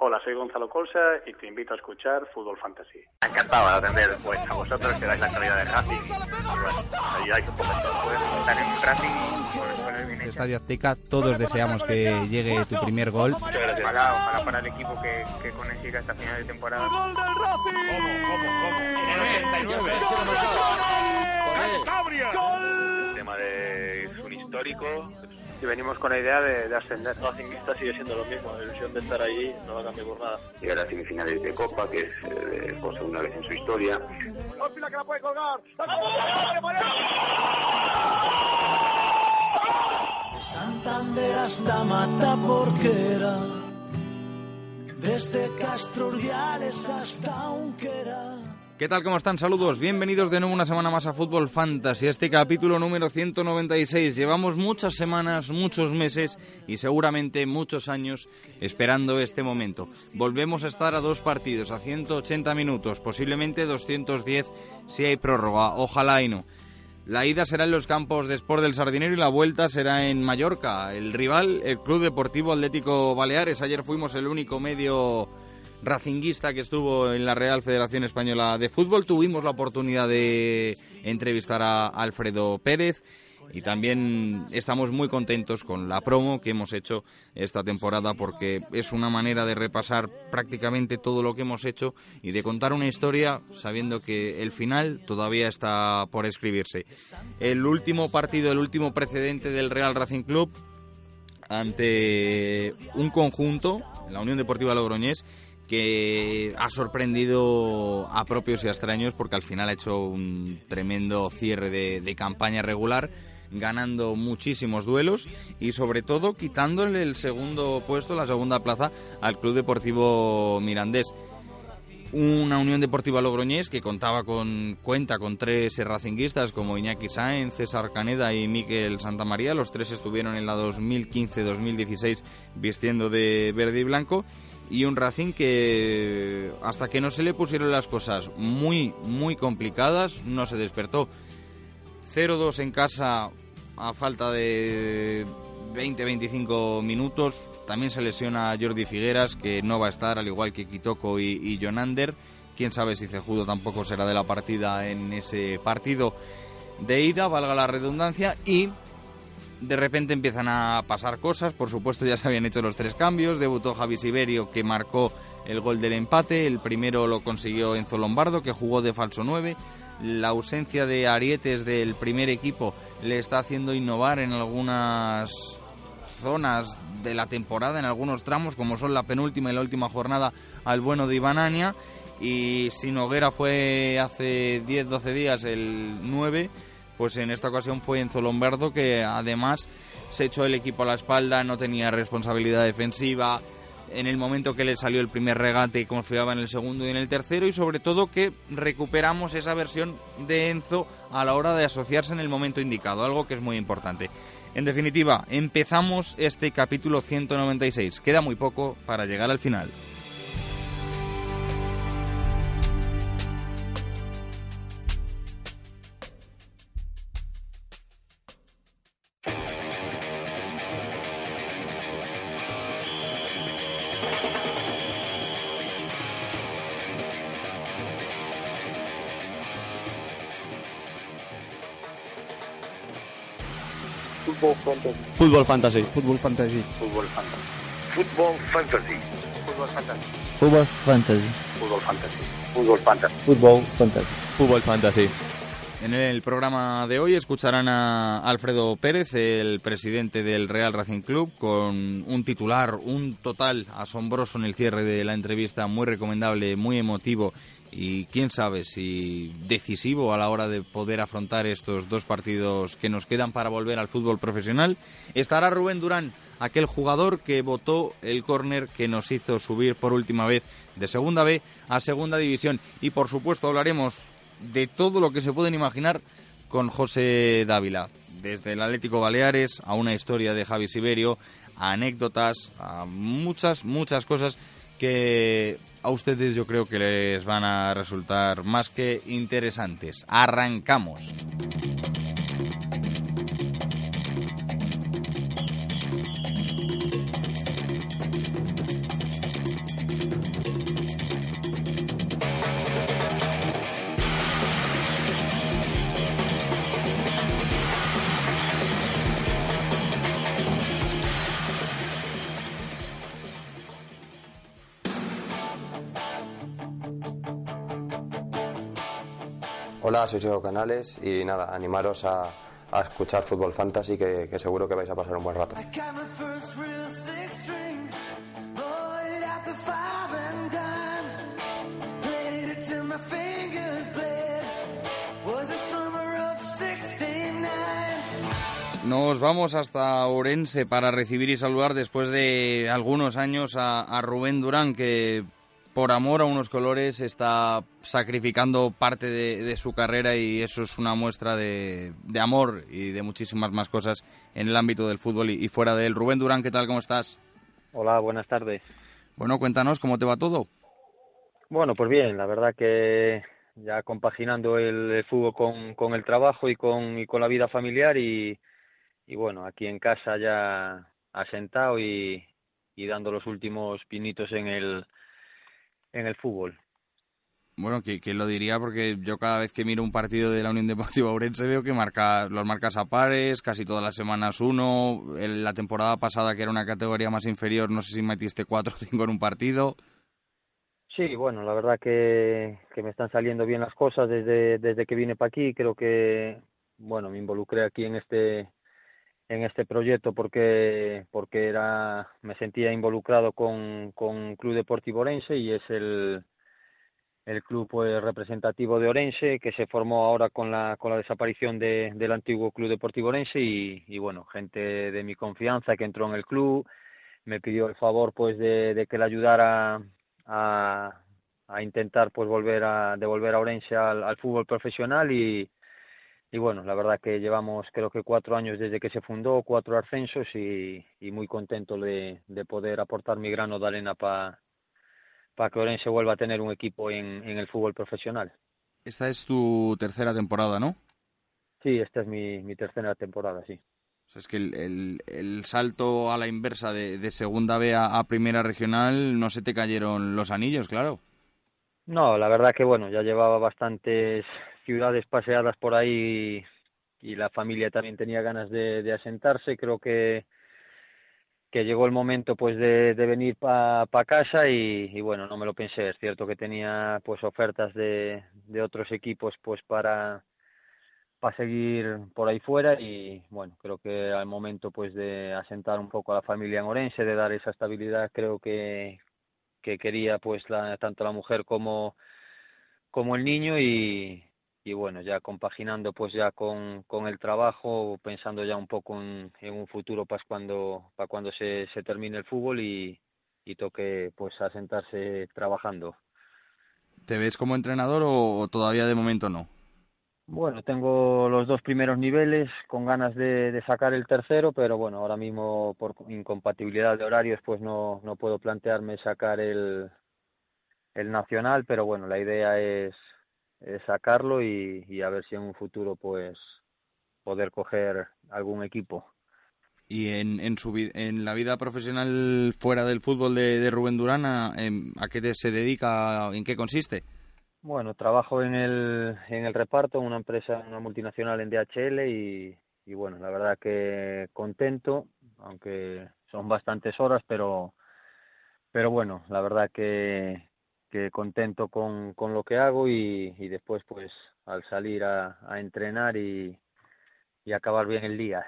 Hola, soy Gonzalo Colsa y te invito a escuchar Fútbol Fantasy. Encantado de atender pues, a vosotros que dais la calidad de Racing ayudáis un poco estar en pues. Estadio Azteca, todos deseamos que llegue tu primer gol. Ojalá, ojalá para el equipo que, que consiga hasta final de temporada. ¡Gol del Racing! ¿Cómo, cómo, cómo? En el 89. El tema de es un histórico. Y venimos con la idea de, de ascender. Racingista sigue siendo lo mismo, la ilusión de estar allí no va a cambiar por nada. llegar a semifinales de Copa, que es eh, por segunda vez en su historia. ¡Ópila que la puede colgar! De Santander hasta Mata Porquera, desde Castro hasta Unquera. ¿Qué tal? ¿Cómo están? Saludos. Bienvenidos de nuevo una semana más a Fútbol Fantasy, este capítulo número 196. Llevamos muchas semanas, muchos meses y seguramente muchos años esperando este momento. Volvemos a estar a dos partidos, a 180 minutos, posiblemente 210 si hay prórroga. Ojalá y no. La ida será en los campos de Sport del Sardinero y la vuelta será en Mallorca. El rival, el Club Deportivo Atlético Baleares. Ayer fuimos el único medio racinguista que estuvo en la Real Federación Española de Fútbol. Tuvimos la oportunidad de entrevistar a Alfredo Pérez y también estamos muy contentos con la promo que hemos hecho esta temporada porque es una manera de repasar prácticamente todo lo que hemos hecho y de contar una historia sabiendo que el final todavía está por escribirse. El último partido, el último precedente del Real Racing Club ante un conjunto, la Unión Deportiva Logroñés, que ha sorprendido a propios y a extraños porque al final ha hecho un tremendo cierre de, campaña regular ganando muchísimos duelos y sobre todo quitándole el segundo puesto, la segunda plaza al Club Deportivo Mirandés. Una Unión Deportiva Logroñés que contaba con cuenta con tres racinguistas como Iñaki Sáenz, César Caneda y Miquel Santamaría. Los tres estuvieron en la 2015-2016 vistiendo de verde y blanco y un Racing que hasta que no se le pusieron las cosas muy muy complicadas no se despertó. 0-2 en casa a falta de 20-25 minutos. También se lesiona Jordi Figueras que no va a estar al igual que Kitoko y, y Jonander. Quién sabe si Cejudo tampoco será de la partida en ese partido de ida valga la redundancia. Y de repente empiezan a pasar cosas. Por supuesto, ya se habían hecho los tres cambios. Debutó Javi Siberio, que marcó el gol del empate. El primero lo consiguió Enzo Lombardo, que jugó de falso 9. La ausencia de Arietes del primer equipo le está haciendo innovar en algunas zonas de la temporada, en algunos tramos, como son la penúltima y la última jornada, al bueno de Ibanania. Y si Noguera fue hace 10-12 días el 9, pues en esta ocasión fue Enzo Lombardo que además se echó el equipo a la espalda, no tenía responsabilidad defensiva, en el momento que le salió el primer regate confiaba en el segundo y en el tercero y sobre todo que recuperamos esa versión de Enzo a la hora de asociarse en el momento indicado, algo que es muy importante. En definitiva, empezamos este capítulo 196, queda muy poco para llegar al final. Fútbol fantasy. Fútbol fantasy. Fútbol fantasy. Fútbol fantasy. Fútbol fantasy. Fútbol fantasy. Fútbol fantasy. Fútbol fantasy. Fútbol fantasy. Fútbol fantasy. Fútbol fantasy. En el programa de hoy escucharán a Alfredo Pérez, el presidente del Real Racing Club, con un titular, un total asombroso en el cierre de la entrevista, muy recomendable, muy emotivo y quién sabe si decisivo a la hora de poder afrontar estos dos partidos que nos quedan para volver al fútbol profesional. Estará Rubén Durán, aquel jugador que votó el córner que nos hizo subir por última vez de Segunda B a Segunda División y por supuesto hablaremos de todo lo que se pueden imaginar con José Dávila, desde el Atlético Baleares a una historia de Javi Siberio, a anécdotas, a muchas, muchas cosas que a ustedes yo creo que les van a resultar más que interesantes. Arrancamos. Hola, soy Sergio Canales y nada, animaros a, a escuchar Fútbol Fantasy que, que seguro que vais a pasar un buen rato. I got my first real six string, bought it at the five and dime. Played it till my fingers bled. Was the summer of 69. Nos vamos hasta Orense para recibir y saludar después de algunos años a, a Rubén Durán, que por amor a unos colores está sacrificando parte de, de su carrera y eso es una muestra de, de amor y de muchísimas más cosas en el ámbito del fútbol y, y fuera de él. Rubén Durán, ¿qué tal? ¿Cómo estás? Hola, buenas tardes. Bueno, cuéntanos cómo te va todo. Bueno, pues bien, la verdad que ya compaginando el, el fútbol con, con el trabajo y con, y con la vida familiar y, y bueno, aquí en casa ya asentado y, y dando los últimos pinitos en el, en el fútbol. Bueno, que, que lo diría porque yo cada vez que miro un partido de la Unión Deportiva Ourense veo que marca los marcas a pares, casi todas las semanas uno. En la temporada pasada, que era una categoría más inferior, no sé si metiste cuatro o cinco en un partido. Sí, bueno, la verdad que, que me están saliendo bien las cosas desde, desde que vine para aquí. Creo que, bueno, me involucré aquí en este en este proyecto porque porque era me sentía involucrado con con Club Deportivo Orense y es el el club pues, representativo de Orense que se formó ahora con la con la desaparición de, del antiguo Club Deportivo Orense y, y bueno gente de mi confianza que entró en el club me pidió el favor pues de, que le ayudara a, a intentar pues volver a devolver a Orense al, al fútbol profesional y y bueno, la verdad que llevamos creo que cuatro años desde que se fundó, cuatro ascensos y, y muy contento de, de poder aportar mi grano de arena para pa que Orense vuelva a tener un equipo en, en el fútbol profesional. Esta es tu tercera temporada, ¿no? Sí, esta es mi, mi tercera temporada, sí. O sea, es que el, el, el salto a la inversa de, de segunda B a, a primera regional no se te cayeron los anillos, claro. No, la verdad que bueno, ya llevaba bastantes ciudades paseadas por ahí y, la familia también tenía ganas de, asentarse. Creo que que llegó el momento pues de, venir para pa casa y, bueno no me lo pensé es cierto que tenía pues ofertas de, otros equipos pues para para seguir por ahí fuera y bueno creo que al momento pues de asentar un poco a la familia en de dar esa estabilidad creo que que quería pues la, tanto la mujer como como el niño y, y bueno, ya compaginando pues ya con, con el trabajo, pensando ya un poco en, en un futuro para cuando, para cuando se, se termine el fútbol y, y toque pues asentarse trabajando. ¿Te ves como entrenador o, o, todavía de momento no? Bueno, tengo los dos primeros niveles con ganas de, de sacar el tercero, pero bueno, ahora mismo por incompatibilidad de horarios pues no, no puedo plantearme sacar el, el nacional, pero bueno, la idea es eh, sacarlo y, y, a ver si en un futuro pues poder coger algún equipo. Y en, en, su, en la vida profesional fuera del fútbol de, de Rubén Durán, ¿a, ¿a qué se dedica? ¿En qué consiste? Bueno, trabajo en el, en el reparto, en una empresa, una multinacional en DHL y, y bueno, la verdad que contento, aunque son bastantes horas, pero, pero bueno, la verdad que, que contento con, con lo que hago y, y después pues al salir a, a entrenar y, y acabar bien el día.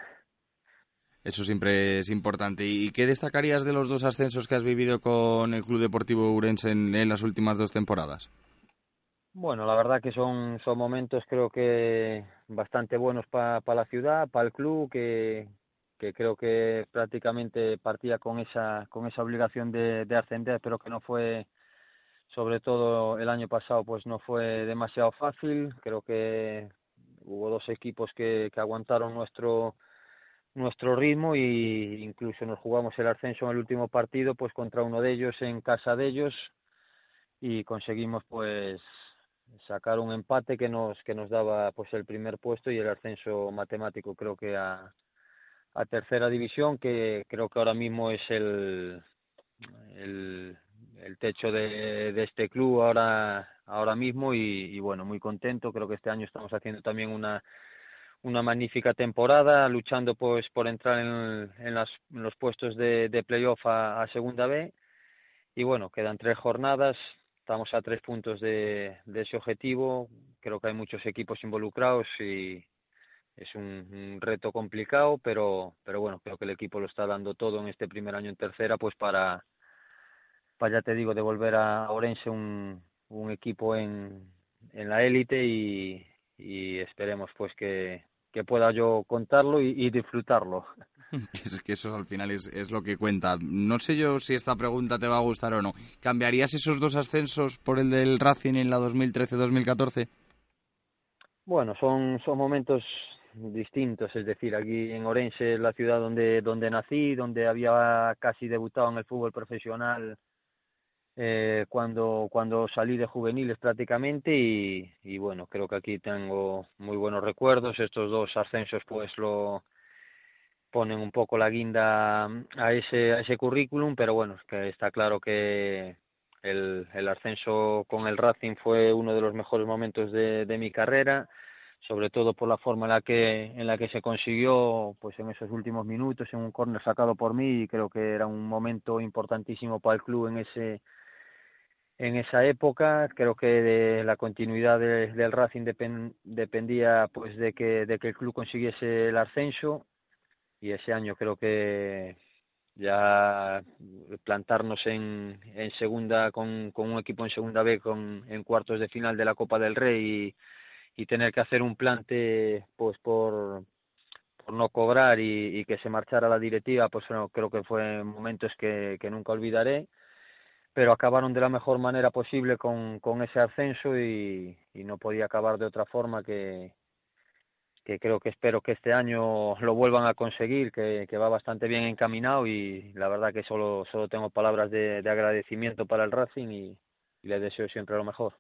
Eso siempre es importante. ¿Y qué destacarías de los dos ascensos que has vivido con el Club Deportivo Urense en, en las últimas dos temporadas? Bueno, la verdad que son, son momentos creo que bastante buenos para pa la ciudad, para el club, que, que creo que prácticamente partía con esa, con esa obligación de, de ascender, pero que no fue sobre todo el año pasado pues no fue demasiado fácil. Creo que hubo dos equipos que, que aguantaron nuestro nuestro ritmo y incluso nos jugamos el ascenso en el último partido pues contra uno de ellos en casa de ellos. Y conseguimos pues sacar un empate que nos que nos daba pues el primer puesto y el ascenso matemático creo que a a tercera división que creo que ahora mismo es el el el techo de, de este club ahora ahora mismo y, bueno muy contento creo que este año estamos haciendo también una una magnífica temporada luchando pues por entrar en, en, las, en los puestos de, de playoff a, a segunda B y bueno quedan tres jornadas estamos a tres puntos de, de ese objetivo. Creo que hay muchos equipos involucrados y es un, un reto complicado, pero, pero bueno, creo que el equipo lo está dando todo en este primer año en tercera, pues para, para ya te digo, devolver a Orense un, un equipo en, en la élite y, y esperemos pues que, que pueda yo contarlo y, y disfrutarlo. Es, que eso al final es, es lo que cuenta. No sé yo si esta pregunta te va a gustar o no. ¿Cambiarías esos dos ascensos por el del Racing en la 2013-2014? Bueno, son, son momentos distintos, es decir, aquí en Orense es la ciudad donde, donde nací, donde había casi debutado en el fútbol profesional eh, cuando, cuando salí de juveniles prácticamente y, bueno, creo que aquí tengo muy buenos recuerdos. Estos dos ascensos pues lo ponen un poco la guinda a ese, a ese currículum, pero bueno, que está claro que el, el ascenso con el Racing fue uno de los mejores momentos de, de mi carrera, sobre todo por la forma en la que en la que se consiguió pues en esos últimos minutos en un córner sacado por mí y creo que era un momento importantísimo para el club en ese en esa época creo que de la continuidad de, del Racing depen, dependía pues de que de que el club consiguiese el ascenso. Y ese año creo que ya plantarnos en, segunda con, un equipo en segunda B con en cuartos de final de la Copa del Rey y, tener que hacer un plante pues por no cobrar y, que se marchara la directiva pues bueno, creo que fue momentos que nunca olvidaré pero acabaron de la mejor manera posible con, con ese ascenso y, y no podía acabar de otra forma que, que creo que espero que este año lo vuelvan a conseguir, que, que va bastante bien encaminado y la verdad que solo, solo tengo palabras de, de agradecimiento para el Racing y, y le deseo siempre lo mejor.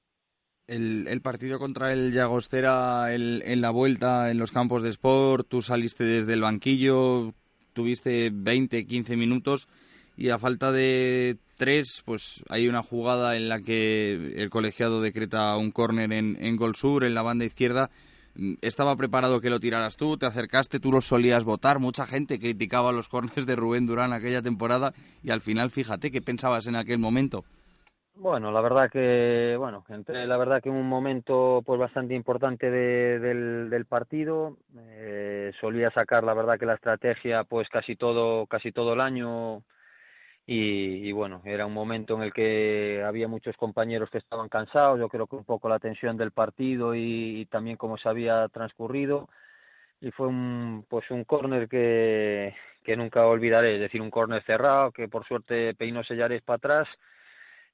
El, el partido contra el Llagostera el, en la vuelta en los campos de sport, tú saliste desde el banquillo, tuviste 20, 15 minutos y a falta de tres, pues hay una jugada en la que el colegiado decreta un córner en, en gol sur, en la banda izquierda. Estaba preparado que lo tiraras tú, te acercaste, tú los solías votar. Mucha gente criticaba los córneres de Rubén Durán aquella temporada y al final, fíjate, ¿qué pensabas en aquel momento? Bueno, la verdad que, bueno, la verdad que un momento pues bastante importante de, del, del partido. Eh, solía sacar la verdad que la estrategia pues casi todo, casi todo el año y, y, bueno, era un momento en el que había muchos compañeros que estaban cansados, yo creo que un poco la tensión del partido y, también cómo se había transcurrido y fue un pues un córner que, que nunca olvidaré, es decir, un córner cerrado que por suerte peinó Sellares para atrás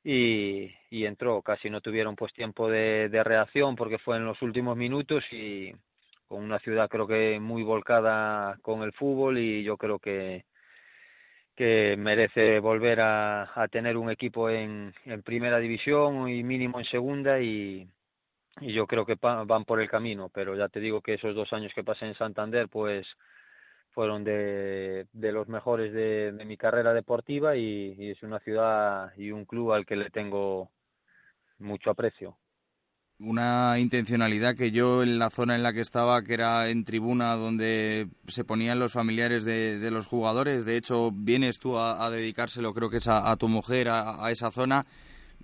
y, y entró, casi no tuvieron pues tiempo de reacción porque fue en los últimos minutos y con una ciudad creo que muy volcada con el fútbol y yo creo que que merece volver a, tener un equipo en, primera división y mínimo en segunda y, yo creo que van por el camino, pero ya te digo que esos dos años que pasé en Santander pues fueron de, los mejores de, mi carrera deportiva y es una ciudad y un club al que le tengo mucho aprecio una intencionalidad que yo en la zona en la que estaba, que era en tribuna donde se ponían los familiares de, los jugadores, de hecho vienes tú a, a dedicárselo, creo que es a, tu mujer, a, esa zona,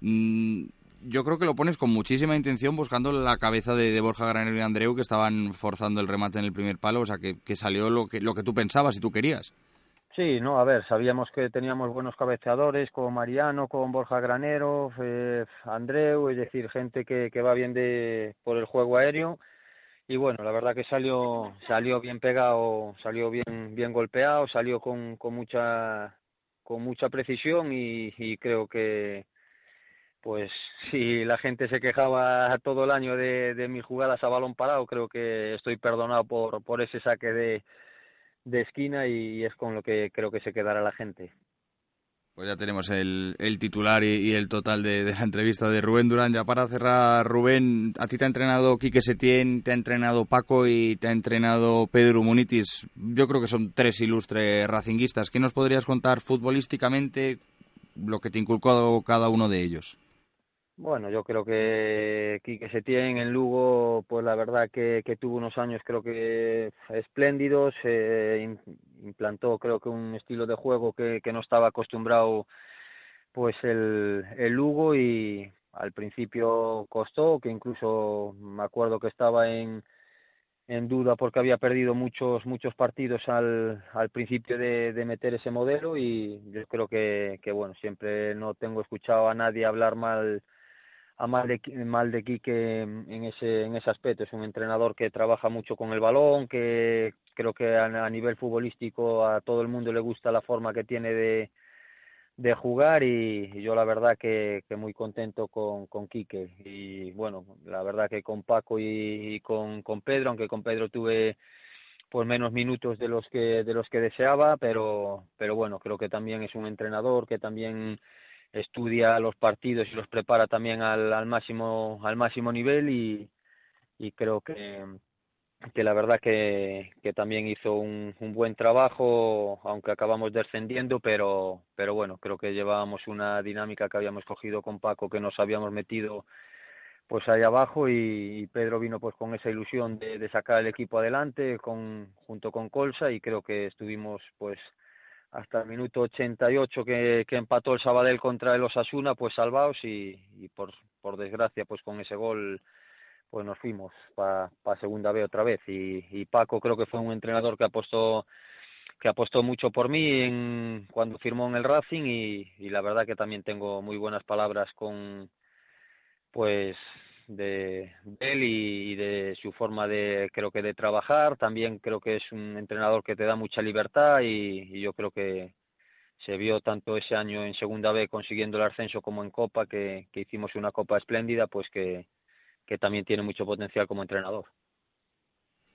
mm, yo creo que lo pones con muchísima intención buscando la cabeza de, Borja Granero y Andreu que estaban forzando el remate en el primer palo, o sea que, que salió lo que, lo que tú pensabas y tú querías. Sí, no, a ver, sabíamos que teníamos buenos cabeceadores con Mariano, con Borja Granero, eh, Andreu, es decir, gente que, que va bien de por el juego aéreo. Y bueno, la verdad que salió salió bien pegado, salió bien bien golpeado, salió con, con mucha con mucha precisión y, y creo que pues si la gente se quejaba todo el año de, de mis jugadas a balón parado, creo que estoy perdonado por por ese saque de de esquina y es con lo que creo que se quedará la gente. Pues ya tenemos el, el titular y, el total de, de, la entrevista de Rubén Durán. Ya para cerrar, Rubén, a ti te ha entrenado Quique Setién, te ha entrenado Paco y te ha entrenado Pedro Munitis. Yo creo que son tres ilustres racinguistas. ¿Qué nos podrías contar futbolísticamente lo que te inculcó cada uno de ellos? Bueno, yo creo que Quique Setién en Lugo, pues la verdad que, que tuvo unos años creo que espléndidos, eh, implantó creo que un estilo de juego que, que no estaba acostumbrado pues el, el Lugo y, al principio costó, que incluso me acuerdo que estaba en, en duda porque había perdido muchos muchos partidos al, al principio de, de meter ese modelo y yo creo que, que bueno siempre no tengo escuchado a nadie hablar mal a mal de mal de Quique en ese en ese aspecto. Es un entrenador que trabaja mucho con el balón que creo que a, nivel futbolístico a todo el mundo le gusta la forma que tiene de de jugar y, yo la verdad que, muy contento con, con Quique. Y bueno, la verdad que con Paco y, y con, con Pedro, aunque con Pedro tuve pues menos minutos de los que de los que deseaba, pero pero bueno, creo que también es un entrenador que también estudia los partidos y los prepara también al, al máximo al máximo nivel y, y creo que que la verdad que, que también hizo un, un buen trabajo, aunque acabamos descendiendo, pero, pero bueno, creo que llevábamos una dinámica que habíamos cogido con Paco, que nos habíamos metido pues ahí abajo y, y Pedro vino pues con esa ilusión de, de sacar el equipo adelante con, junto con Colsa y creo que estuvimos pues hasta el minuto 88 que, que empató el Sabadell contra el Osasuna pues salvados y, y por, por desgracia pues con ese gol pues nos fuimos para pa segunda B otra vez. Y, y Paco creo que fue un entrenador que apostó que apostó mucho por mí en, cuando firmó en el Racing y, y la verdad que también tengo muy buenas palabras con pues de, de él y, de su forma de creo que de trabajar también creo que es un entrenador que te da mucha libertad y, y yo creo que se vio tanto ese año en segunda B consiguiendo el ascenso como en Copa que, que hicimos una Copa espléndida pues que que también tiene mucho potencial como entrenador.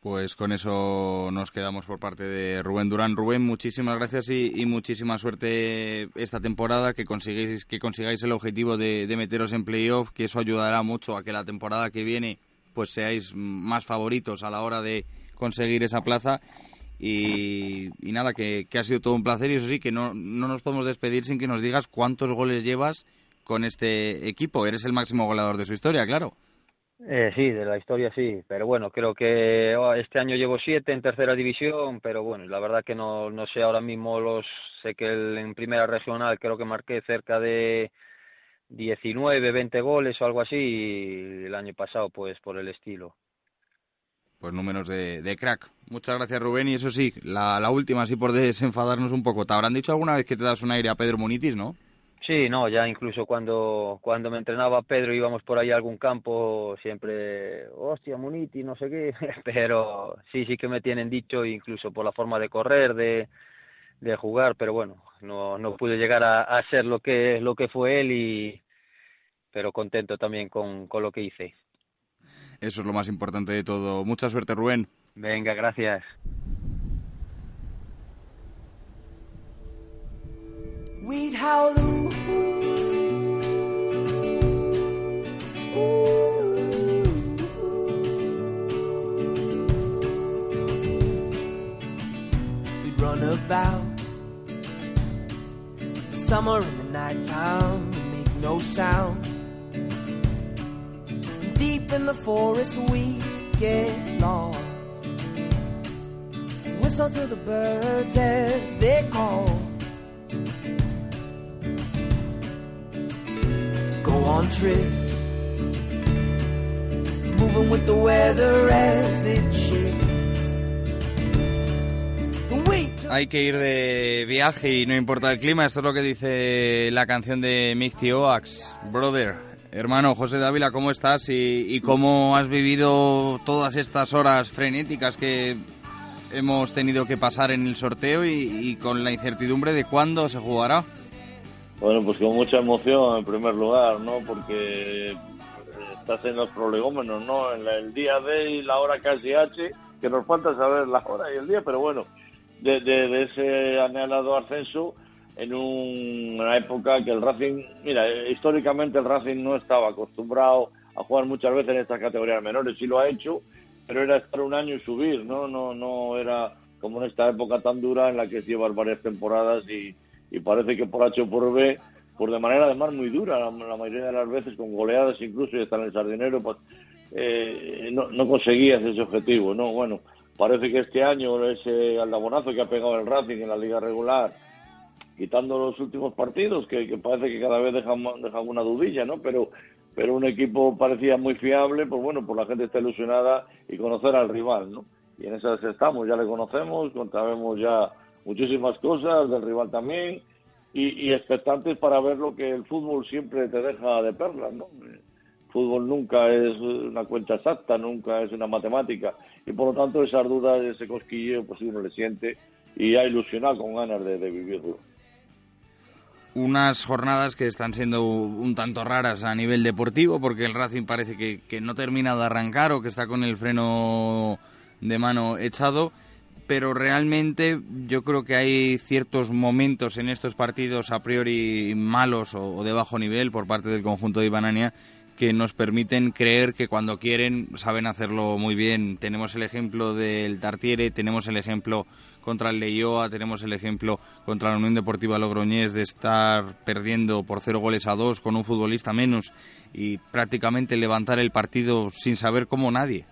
Pues con eso nos quedamos por parte de Rubén Durán. Rubén, muchísimas gracias y, y muchísima suerte esta temporada, que consigáis, que consigáis el objetivo de, meteros en playoff, que eso ayudará mucho a que la temporada que viene pues seáis más favoritos a la hora de conseguir esa plaza. Y, y nada, que, que, ha sido todo un placer y eso sí, que no, no nos podemos despedir sin que nos digas cuántos goles llevas con este equipo. Eres el máximo goleador de su historia, claro. Eh, sí, de la historia sí, pero bueno, creo que oh, este año llevo siete en tercera división, pero bueno, la verdad que no, no sé ahora mismo los, sé que el, en primera regional creo que marqué cerca de 19, 20 goles o algo así, y el año pasado pues por el estilo. Pues números de, de crack. Muchas gracias Rubén, y eso sí, la, la última, así por desenfadarnos un poco, ¿te habrán dicho alguna vez que te das un aire a Pedro Munitis, no? Sí, no, ya incluso cuando, cuando me entrenaba Pedro íbamos por ahí a algún campo, siempre, hostia, Muniti, no sé qué, pero sí, sí que me tienen dicho, incluso por la forma de correr, de, de jugar, pero bueno, no, no pude llegar a, a ser lo que, lo que fue él, y, pero contento también con, con lo que hice. Eso es lo más importante de todo. Mucha suerte, Rubén. Venga, gracias. We'd howl ooh, ooh, ooh, We'd run about summer in the nighttime, we make no sound. Deep in the forest we get lost. Whistle to the birds as they call. Hay que ir de viaje y no importa el clima. Esto es lo que dice la canción de Mighty Oax, Brother. Hermano José Dávila, ¿cómo estás y, cómo has vivido todas estas horas frenéticas que hemos tenido que pasar en el sorteo y con la incertidumbre de cuándo se jugará? Bueno, pues con mucha emoción en primer lugar, ¿no? Porque estás en los prolegómenos, ¿no? En la- el día D y la hora casi H, que nos falta saber la hora y el día, pero bueno, de, de- de ese anhelado ascenso en un- una época que el Racing, mira, históricamente el Racing no estaba acostumbrado a jugar muchas veces en estas categorías menores, sí lo ha hecho, pero era estar un año y subir, ¿no? No, no era como en esta época tan dura en la que llevas varias temporadas y, y parece que por H o por B, por de manera además muy dura, la, la mayoría de las veces con goleadas incluso y hasta en el sardinero, pues eh, no, no conseguías ese objetivo, ¿no? Bueno, parece que este año ese aldabonazo que ha pegado el Racing en la liga regular, quitando los últimos partidos, que, que parece que cada vez dejan, dejan una dudilla, ¿no? Pero pero un equipo parecía muy fiable, pues bueno, pues la gente está ilusionada y conocer al rival, ¿no? Y en esas estamos, ya le conocemos, sabemos ya muchísimas cosas del rival también y, y expectantes para ver lo que el fútbol siempre te deja de perlas, ¿no? El fútbol nunca es una cuenta exacta, nunca es una matemática y por lo tanto esas dudas, ese cosquilleo, pues uno le siente y ha ilusionado con ganas de, de vivirlo unas jornadas que están siendo un tanto raras a nivel deportivo porque el Racing parece que, que, no termina de arrancar o que está con el freno de mano echado pero realmente yo creo que hay ciertos momentos en estos partidos a priori malos o, de bajo nivel por parte del conjunto de Ibanania que nos permiten creer que cuando quieren saben hacerlo muy bien. Tenemos el ejemplo del Tartiere, tenemos el ejemplo contra el Leioa, tenemos el ejemplo contra la Unión Deportiva Logroñés de estar perdiendo por cero goles a dos con un futbolista menos y prácticamente levantar el partido sin saber cómo nadie.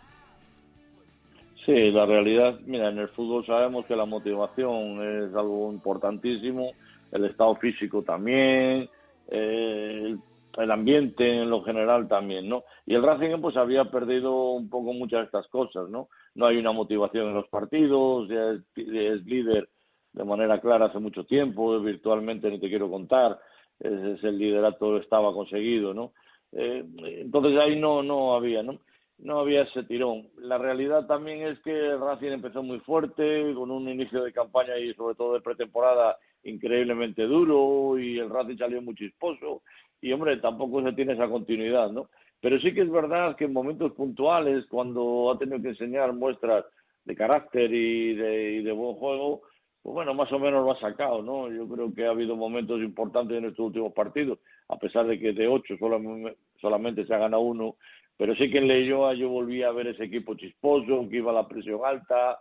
Sí, la realidad, mira, en el fútbol sabemos que la motivación es algo importantísimo, el estado físico también, eh, el ambiente en lo general también, ¿no? Y el Racing pues había perdido un poco muchas de estas cosas, ¿no? No hay una motivación en los partidos, ya es, es líder de manera clara hace mucho tiempo, virtualmente ni te quiero contar, ese es el liderato estaba conseguido, ¿no? Eh, entonces ahí no no había, ¿no? No había ese tirón. La realidad también es que el Racing empezó muy fuerte, con un inicio de campaña y sobre todo de pretemporada increíblemente duro y el Racing salió muy chisposo y hombre, tampoco se tiene esa continuidad, ¿no? Pero sí que es verdad que en momentos puntuales, cuando ha tenido que enseñar muestras de carácter y de, buen juego, pues bueno, más o menos lo ha sacado, ¿no? Yo creo que ha habido momentos importantes en estos últimos partidos, a pesar de que de ocho solamente, solamente se ha ganado uno, pero sí que en Leyoa yo volví a ver ese equipo chisposo, que iba a la presión alta,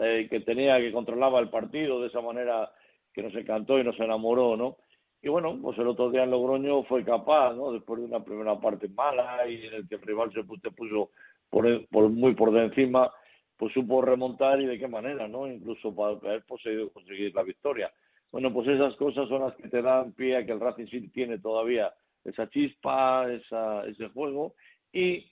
eh, que tenía, que controlaba el partido de esa manera que nos encantó y nos enamoró, ¿no? Y bueno, pues el otro día en Logroño fue capaz, ¿no? Después de una primera parte mala y en el que el rival se puso, por, por, muy por de encima, pues supo remontar y de qué manera, ¿no? Incluso para haber conseguido conseguir la victoria. Bueno, pues esas cosas son las que te dan pie a que el Racing City tiene todavía esa chispa, esa, ese juego y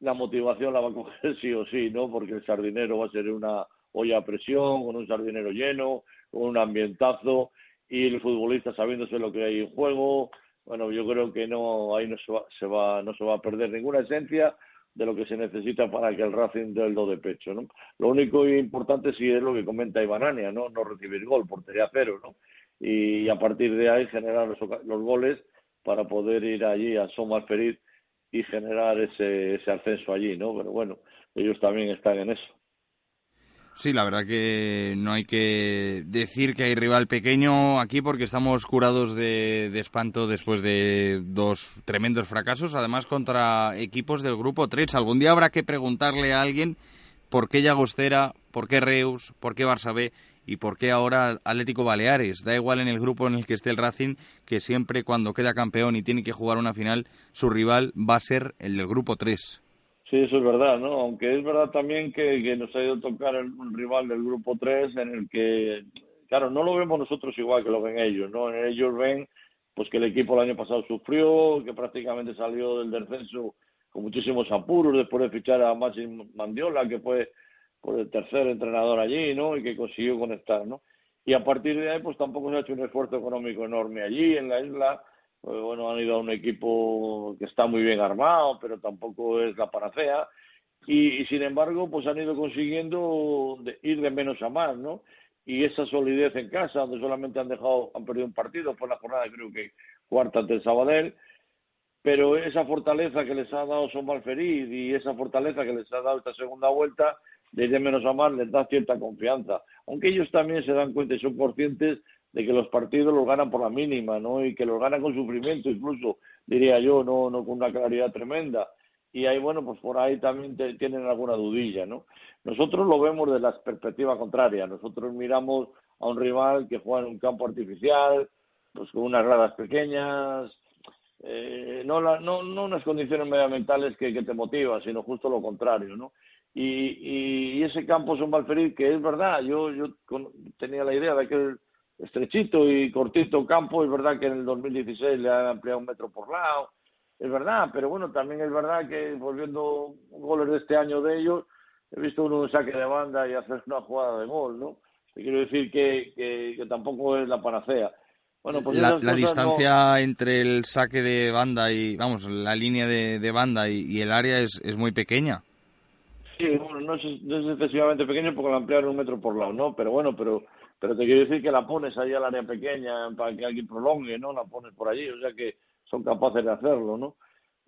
la motivación la va a coger sí o sí, ¿no? Porque el sardinero va a ser una olla a presión, con un sardinero lleno, con un ambientazo y el futbolista sabiéndose lo que hay en juego. Bueno, yo creo que no ahí no se va, se va no se va a perder ninguna esencia de lo que se necesita para que el Racing dé el do de pecho, ¿no? Lo único importante sí es lo que comenta Ibanania, ¿no? No recibir gol, portería cero, ¿no? Y, a partir de ahí generar los, los goles para poder ir allí a Somar Ferid y generar ese, ese ascenso allí, ¿no? Pero bueno, ellos también están en eso. Sí, la verdad que no hay que decir que hay rival pequeño aquí porque estamos curados de, de, espanto después de dos tremendos fracasos, además contra equipos del grupo 3. Algún día habrá que preguntarle a alguien por qué Llagostera, por qué Reus, por qué Barça B y por qué ahora Atlético Baleares. Da igual en el grupo en el que esté el Racing que siempre cuando queda campeón y tiene que jugar una final, su rival va a ser el del grupo 3. Sí, eso es verdad, ¿no? Aunque es verdad también que, nos ha ido a tocar el, rival del grupo 3 en el que, claro, no lo vemos nosotros igual que lo ven ellos, ¿no? Ellos ven pues que el equipo el año pasado sufrió, que prácticamente salió del descenso con muchísimos apuros después de fichar a Maxim Mandiola, que fue por el tercer entrenador allí, ¿no? Y que consiguió conectar, ¿no? Y a partir de ahí, pues tampoco se ha hecho un esfuerzo económico enorme allí en la isla pues bueno, han ido a un equipo que está muy bien armado, pero tampoco es la panacea. Y, y sin embargo, pues han ido consiguiendo de, ir de menos a más, ¿no? Y esa solidez en casa, donde solamente han dejado, han perdido un partido, fue la jornada creo que cuarta ante el Sabadell, pero esa fortaleza que les ha dado Son Malferid y esa fortaleza que les ha dado esta segunda vuelta, desde menos a más les da cierta confianza. Aunque ellos también se dan cuenta y son conscientes de que los partidos los ganan por la mínima, ¿no? Y que los ganan con sufrimiento, incluso, diría yo, no, no con una claridad tremenda. Y ahí, bueno, pues por ahí también tienen alguna dudilla, ¿no? Nosotros lo vemos de la perspectiva contraria. Nosotros miramos a un rival que juega en un campo artificial, pues con unas gradas pequeñas, eh, no, la, no, no unas condiciones medioambientales que, que te motivan, sino justo lo contrario, ¿no? Y, y, ese campo son Malferit, que es verdad, yo, yo con, tenía la idea de que el, estrechito y cortito campo. Es verdad que en el 2016 le han ampliado un metro por lado, es verdad, pero bueno, también es verdad que volviendo goles de este año de ellos, he visto uno un saque de banda y hacer una jugada de gol, ¿no? Te quiero decir que, que, que tampoco es la panacea. Bueno, pues la, distancia entre el saque de banda y, vamos, la línea de, de banda y, y el área es, es muy pequeña. Sí, bueno, no es, no es excesivamente pequeño porque la ampliaron un metro por lado, ¿no? Pero bueno, pero pero te quiero decir que la pones ahí al área pequeña para que alguien prolongue, ¿no? La pones por allí, o sea que son capaces de hacerlo, ¿no?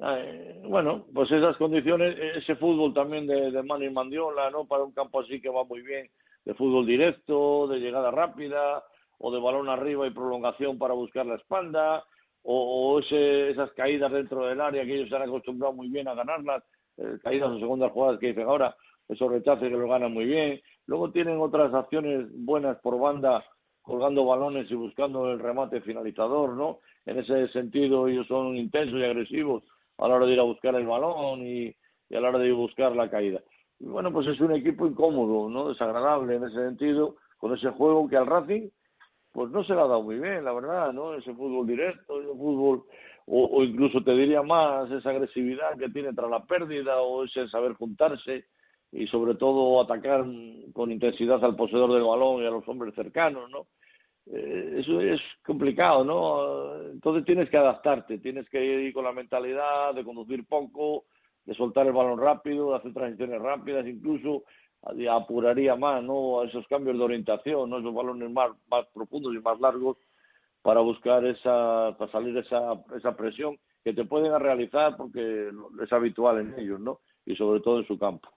Eh, bueno, pues esas condiciones, ese fútbol también de, Manu y Mandiola, ¿no? Para un campo así que va muy bien, de fútbol directo, de llegada rápida, o de balón arriba y prolongación para buscar la espalda, o, o ese, esas caídas dentro del área que ellos se han acostumbrado muy bien a ganarlas, eh, caídas o segundas jugadas que dicen ahora, esos rechaces que lo ganan muy bien. Luego tienen otras acciones buenas por banda, colgando balones y buscando el remate finalizador, ¿no? En ese sentido ellos son intensos y agresivos a la hora de ir a buscar el balón y, y a la hora de ir a buscar la caída. Y bueno, pues es un equipo incómodo, ¿no? Desagradable en ese sentido, con ese juego que al Racing pues no se le ha dado muy bien, la verdad, ¿no? Ese fútbol directo, ese fútbol, o, incluso te diría más, esa agresividad que tiene tras la pérdida, o ese saber juntarse y sobre todo atacar con intensidad al poseedor del balón y a los hombres cercanos, ¿no? Eh, eso es complicado, ¿no? Entonces tienes que adaptarte, tienes que ir con la mentalidad de conducir poco, de soltar el balón rápido, de hacer transiciones rápidas, incluso apuraría más, ¿no? A esos cambios de orientación, ¿no? Esos balones más, más profundos y más largos para buscar esa, para salir de esa, esa presión que te pueden realizar porque es habitual en ellos, ¿no? Y sobre todo en su campo.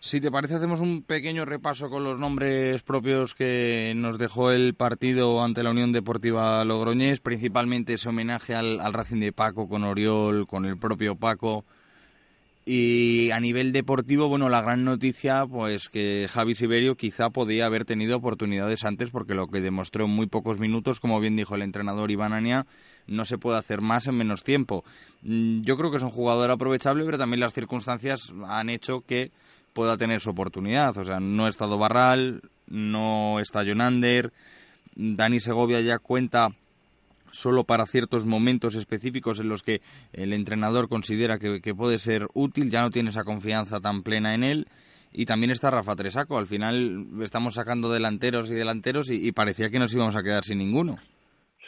Si te parece, hacemos un pequeño repaso con los nombres propios que nos dejó el partido ante la Unión Deportiva Logroñés, principalmente ese homenaje al, al Racing de Paco con Oriol, con el propio Paco. Y a nivel deportivo, bueno, la gran noticia, pues que Javi Siberio quizá podía haber tenido oportunidades antes, porque lo que demostró en muy pocos minutos, como bien dijo el entrenador Iván no se puede hacer más en menos tiempo. Mm, Yo creo que es un jugador aprovechable, pero también las circunstancias han hecho que pueda tener su oportunidad. O sea, no ha estado Barral, no está Jonander, Dani Segovia ya cuenta solo para ciertos momentos específicos en los que el entrenador considera que, que, puede ser útil, ya no tiene esa confianza tan plena en él. Y también está Rafa Tresaco. Al final estamos sacando delanteros y delanteros y, parecía que nos íbamos a quedar sin ninguno.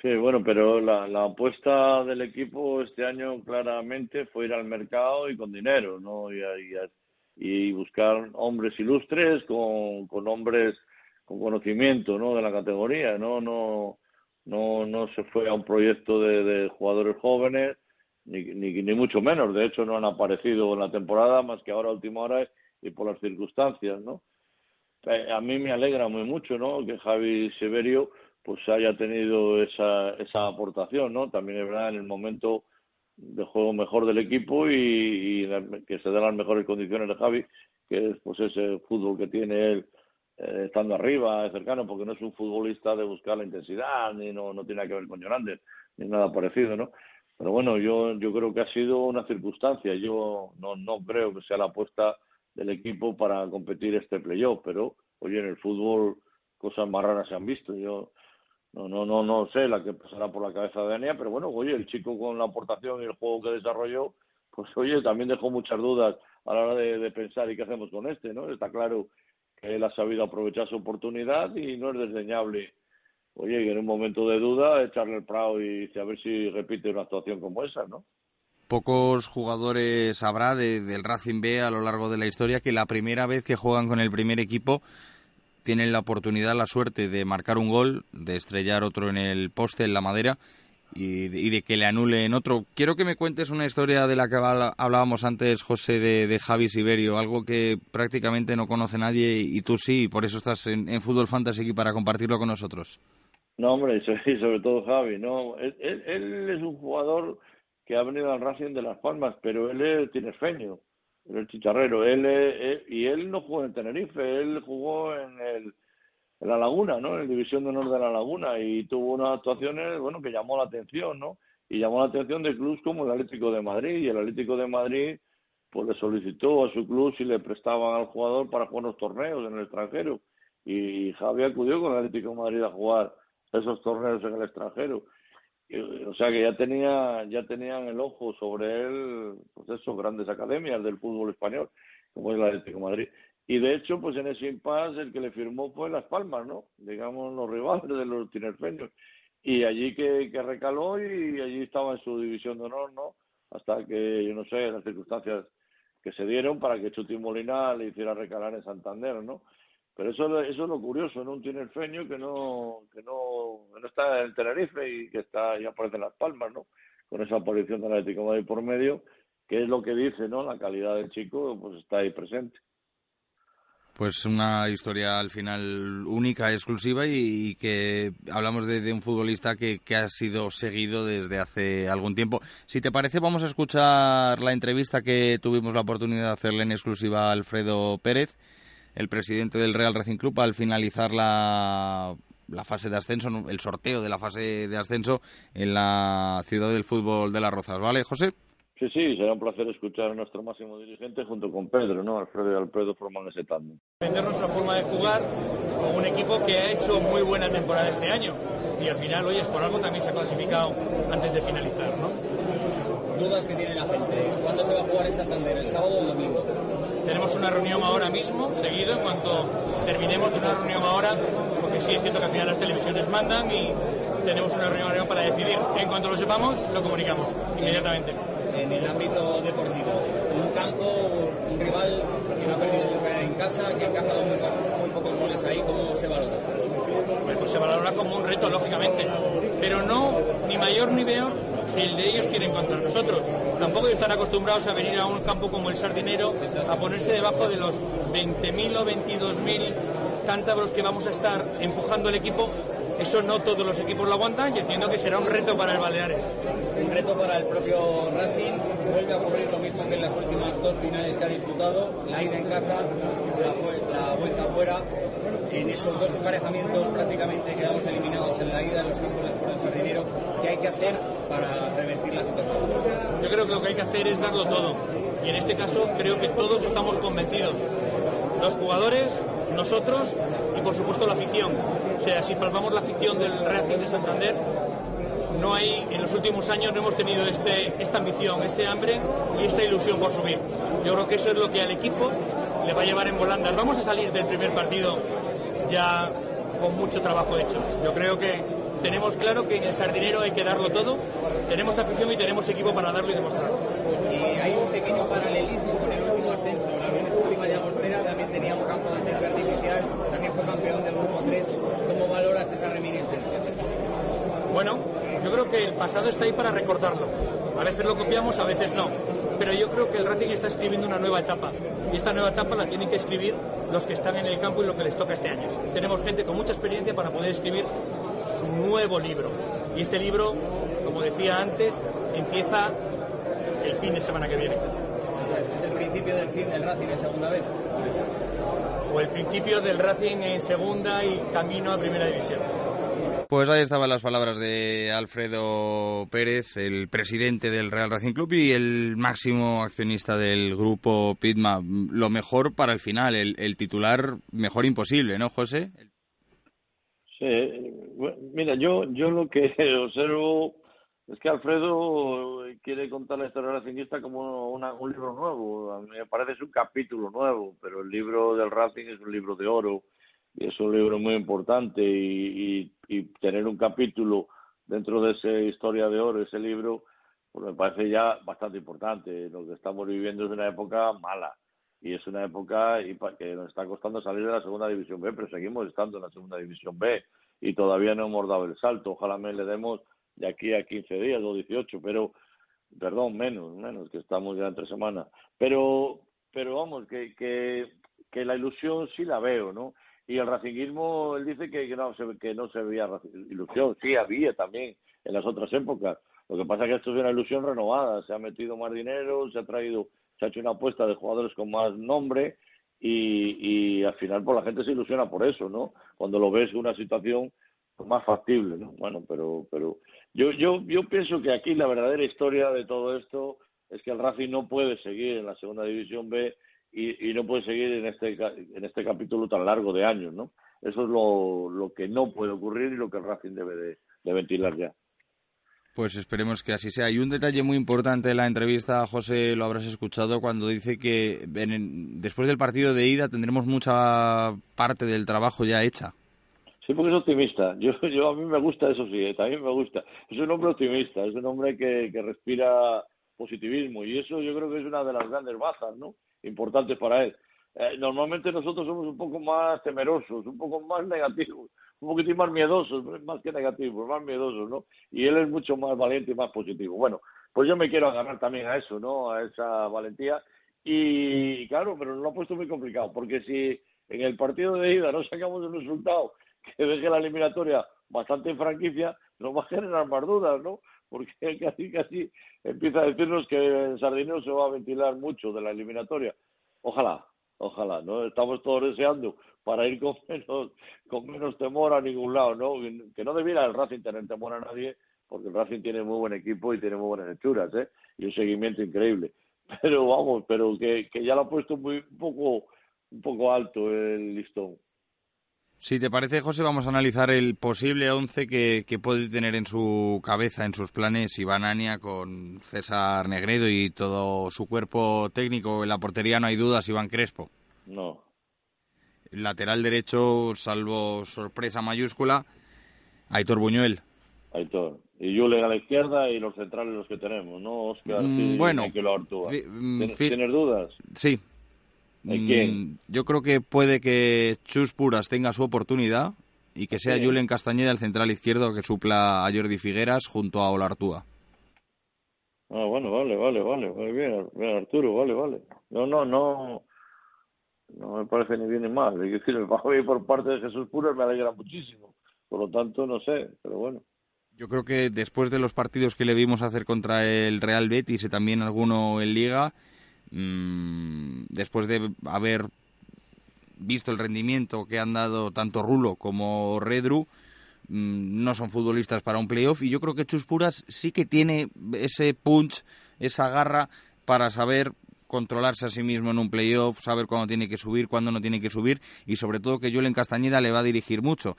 Sí, bueno, pero la, la apuesta del equipo este año claramente fue ir al mercado y con dinero, ¿no? Y, y, y buscar hombres ilustres con, con hombres con conocimiento, ¿no? De la categoría, ¿no? No no no se fue a un proyecto de, de jugadores jóvenes ni, ni, ni mucho menos. De hecho no han aparecido en la temporada más que ahora a última hora y por las circunstancias no Eh, a mí me alegra muy mucho no que Javi Severio pues haya tenido esa esa aportación no también es verdad en el momento de juego mejor del equipo y, que se den las mejores condiciones de Javi que es pues ese fútbol que tiene él eh, estando arriba, cercano, porque no es un futbolista de buscar la intensidad, ni no, no tiene nada que ver con Jonander, ni nada parecido, ¿no? Pero bueno, yo, yo creo que ha sido una circunstancia. Yo no, no creo que sea la apuesta del equipo para competir este playoff, pero oye, en el fútbol cosas más raras se han visto. Yo no, no, no, no sé la que pasará por la cabeza de Dania, pero bueno, oye, el chico con la aportación y el juego que desarrolló, pues oye, también dejó muchas dudas a la hora de, de pensar y qué hacemos con este, ¿no? Está claro él ha sabido aprovechar su oportunidad y no es desdeñable. Oye, en un momento de duda, echarle el prado y a ver si repite una actuación como esa, ¿no? Pocos jugadores habrá de, del Racing B a lo largo de la historia que la primera vez que juegan con el primer equipo tienen la oportunidad, la suerte de marcar un gol, de estrellar otro en el poste, en la madera, y de, que le anulen otro. Quiero que me cuentes una historia de la que hablábamos antes, José, de, de Javi Siberio, algo que prácticamente no conoce nadie y, tú sí, y por eso estás en, Fútbol Fantasy aquí para compartirlo con nosotros. No, hombre, sobre todo Javi, no, él, es un jugador que ha venido al Racing de Las Palmas, pero él es tinerfeño, él es chicharrero, él, y él no jugó en Tenerife, él jugó en el en la Laguna, ¿no? En División de Honor de la Laguna y tuvo unas actuaciones, bueno, que llamó la atención, ¿no? Y llamó la atención de clubes como el Atlético de Madrid y el Atlético de Madrid pues le solicitó a su club si le prestaban al jugador para jugar los torneos en el extranjero y Javi acudió con el Atlético de Madrid a jugar esos torneos en el extranjero o sea que ya tenía ya tenían el ojo sobre él pues esos grandes academias del fútbol español como es la Atlético de Madrid y de hecho pues en ese impasse el que le firmó fue Las Palmas no digamos los rivales de los tinerfeños y allí que, que recaló y allí estaba en su división de honor no hasta que yo no sé las circunstancias que se dieron para que Chuti Molina le hiciera recalar en Santander no pero eso, eso es lo curioso, ¿no? Un tinerfeño que no, que no, no está en Tenerife y que está, ya aparece en Las Palmas, ¿no? Con esa aparición del Atlético de Madrid por medio, que es lo que dice, ¿no? La calidad del chico, pues está ahí presente. Pues una historia al final única, exclusiva y, que hablamos de, de un futbolista que, que, ha sido seguido desde hace algún tiempo. Si te parece, vamos a escuchar la entrevista que tuvimos la oportunidad de hacerle en exclusiva a Alfredo Pérez el presidente del Real Racing Club al finalizar la, la fase de ascenso, el sorteo de la fase de ascenso en la ciudad del fútbol de Las Rozas. ¿Vale, José? Sí, sí, será un placer escuchar a nuestro máximo dirigente junto con Pedro, ¿no? Alfredo y Alfredo forman ese tándem. Defender nuestra forma de jugar con un equipo que ha hecho muy buena temporada este año y al final, oye, por algo también se ha clasificado antes de finalizar, ¿no? Dudas que tiene la gente. ¿Cuándo se va a jugar en Santander? ¿El sábado o el domingo? Tenemos una reunión ahora mismo, seguido, en cuanto terminemos de una reunión ahora, porque sí es cierto que al final las televisiones mandan y tenemos una reunión para decidir. En cuanto lo sepamos, lo comunicamos inmediatamente. En el ámbito deportivo, un campo, un rival que no ha perdido nunca en casa, que ha encajado muy, pocos goles ahí, ¿cómo se valora? Pues se valora como un reto, lógicamente, pero no ni mayor ni peor el de ellos tienen contra nosotros. Tampoco están acostumbrados a venir a un campo como el Sardinero a ponerse debajo de los 20.000 o 22.000 cántabros que vamos a estar empujando el equipo. Eso no todos los equipos lo aguantan y entiendo que será un reto para el Baleares. Un reto para el propio Racing. Vuelve a ocurrir lo mismo que en las últimas dos finales que ha disputado. La ida en casa, la, la vuelta afuera. En esos dos emparejamientos prácticamente quedamos eliminados en la ida en los campos de Sardinero. ¿Qué hay que hacer para revertir la situación? Yo creo que lo que hay que hacer es darlo todo. Y en este caso creo que todos estamos convencidos. Los jugadores, nosotros por supuesto la afición. O sea, si palpamos la afición del Racing de Santander, no hay, en los últimos años no hemos tenido este, esta ambición, este hambre y esta ilusión por subir. Yo creo que eso es lo que al equipo le va a llevar en volandas. Vamos a salir del primer partido ya con mucho trabajo hecho. Yo creo que tenemos claro que en el sardinero hay que darlo todo, tenemos afición y tenemos equipo para darlo y demostrarlo. Y hay un pequeño paralelismo con el último ascenso. La Unión Esportiva de Agostera también tenía un campo de césped artificial, también fue campeón del grupo 3. ¿Cómo valoras esa reminiscencia? Bueno, yo creo que el pasado está ahí para recordarlo. A veces lo copiamos, a veces no. Pero yo creo que el Racing está escribiendo una nueva etapa. Y esta nueva etapa la tienen que escribir los que están en el campo y lo que les toca este año. Tenemos gente con mucha experiencia para poder escribir su nuevo libro. Y este libro, como decía antes, empieza el fin de semana que viene. O sea, este es el principio del fin del Racing en segunda vez. O el principio del Racing en segunda y camino a primera división. Pues ahí estaban las palabras de Alfredo Pérez, el presidente del Real Racing Club y el máximo accionista del grupo Pitma. Lo mejor para el final, el, el titular mejor imposible, ¿no, José? Sí, bueno, mira, yo, yo lo que observo es que Alfredo quiere contar la historia racinguista como una, un libro nuevo. A mí me parece un capítulo nuevo, pero el libro del Racing es un libro de oro y es un libro muy importante y, y, y tener un capítulo dentro de esa historia de oro, ese libro, pues me parece ya bastante importante. Lo que estamos viviendo es una época mala y es una época que nos está costando salir de la segunda división B, pero seguimos estando en la segunda división B y todavía no hemos dado el salto. Ojalá me le demos de aquí a 15 días o 18, pero perdón, menos, menos que estamos ya entre semanas. Pero pero vamos, que que que la ilusión sí la veo, ¿no? Y el racinguismo, él dice que, que no se que no se veía ilusión, sí había también en las otras épocas. Lo que pasa es que esto es una ilusión renovada, se ha metido más dinero, se ha traído se ha hecho una apuesta de jugadores con más nombre y, y al final pues la gente se ilusiona por eso, ¿no? Cuando lo ves una situación más factible, ¿no? Bueno, pero pero yo yo yo pienso que aquí la verdadera historia de todo esto es que el Racing no puede seguir en la segunda división B y, no puede seguir en este en este capítulo tan largo de años, ¿no? Eso es lo, que no puede ocurrir y lo que el Racing debe de, ventilar ya. Pues esperemos que así sea. Y un detalle muy importante de la entrevista, José, lo habrás escuchado cuando dice que después del partido de ida tendremos mucha parte del trabajo ya hecha. Sí, porque es optimista. Yo, yo a mí me gusta eso sí, eh, también me gusta. Es un hombre optimista, es un hombre que, que respira positivismo y eso yo creo que es una de las grandes bajas, ¿no? Importantes para él. Eh, normalmente nosotros somos un poco más temerosos, un poco más negativos, un poquitín más miedosos, más que negativos, más miedosos, ¿no? Y él es mucho más valiente y más positivo. Bueno, pues yo me quiero agarrar también a eso, ¿no? A esa valentía. Y claro, pero lo ha puesto muy complicado, porque si en el partido de ida no sacamos un resultado que deje la eliminatoria bastante en franquicia, nos va a generar más dudas, ¿no? Porque casi casi empieza a decirnos que el Sardinero se va a ventilar mucho de la eliminatoria. Ojalá, ojalá, ¿no? Estamos todos deseando para ir con menos, con menos temor a ningún lado, ¿no? Que no debiera el Racing tener temor a nadie, porque el Racing tiene muy buen equipo y tiene muy buenas hechuras, ¿eh? Y un seguimiento increíble. Pero vamos, pero que, que ya lo ha puesto muy un poco un poco alto el listón. Si te parece, José, vamos a analizar el posible 11 que, que puede tener en su cabeza, en sus planes, Iván Ania con César Negredo y todo su cuerpo técnico. En la portería no hay dudas, Iván Crespo. No, Lateral derecho, salvo sorpresa mayúscula, Aitor Buñuel. Aitor. Y Julen a la izquierda y los centrales los que tenemos, ¿no? Oscar, Mm, sí, bueno, que lo Artúa. mm, ¿Tienes, tienes dudas? Sí. Mm, Yo creo que puede que Chus Puras tenga su oportunidad y que sea Sí. Julen Castañeda el central izquierdo que supla a Jordi Figueras junto a Olartúa. Ah, bueno, vale, vale, vale, vale, bien, bien, Arturo, vale, vale. No, no, no, no me parece ni bien ni mal. Es decir, el bajo por parte de Jesús Puras me alegra muchísimo. Por lo tanto, no sé, pero bueno. Yo creo que después de los partidos que le vimos hacer contra el Real Betis y también alguno en Liga, mm, después de haber visto el rendimiento que han dado tanto Rulo como Redru, mm, no son futbolistas para un playoff y yo creo que Chus Puras sí que tiene ese punch, esa garra para saber controlarse a sí mismo en un playoff, saber cuándo tiene que subir, cuándo no tiene que subir y sobre todo que Julen Castañeda le va a dirigir mucho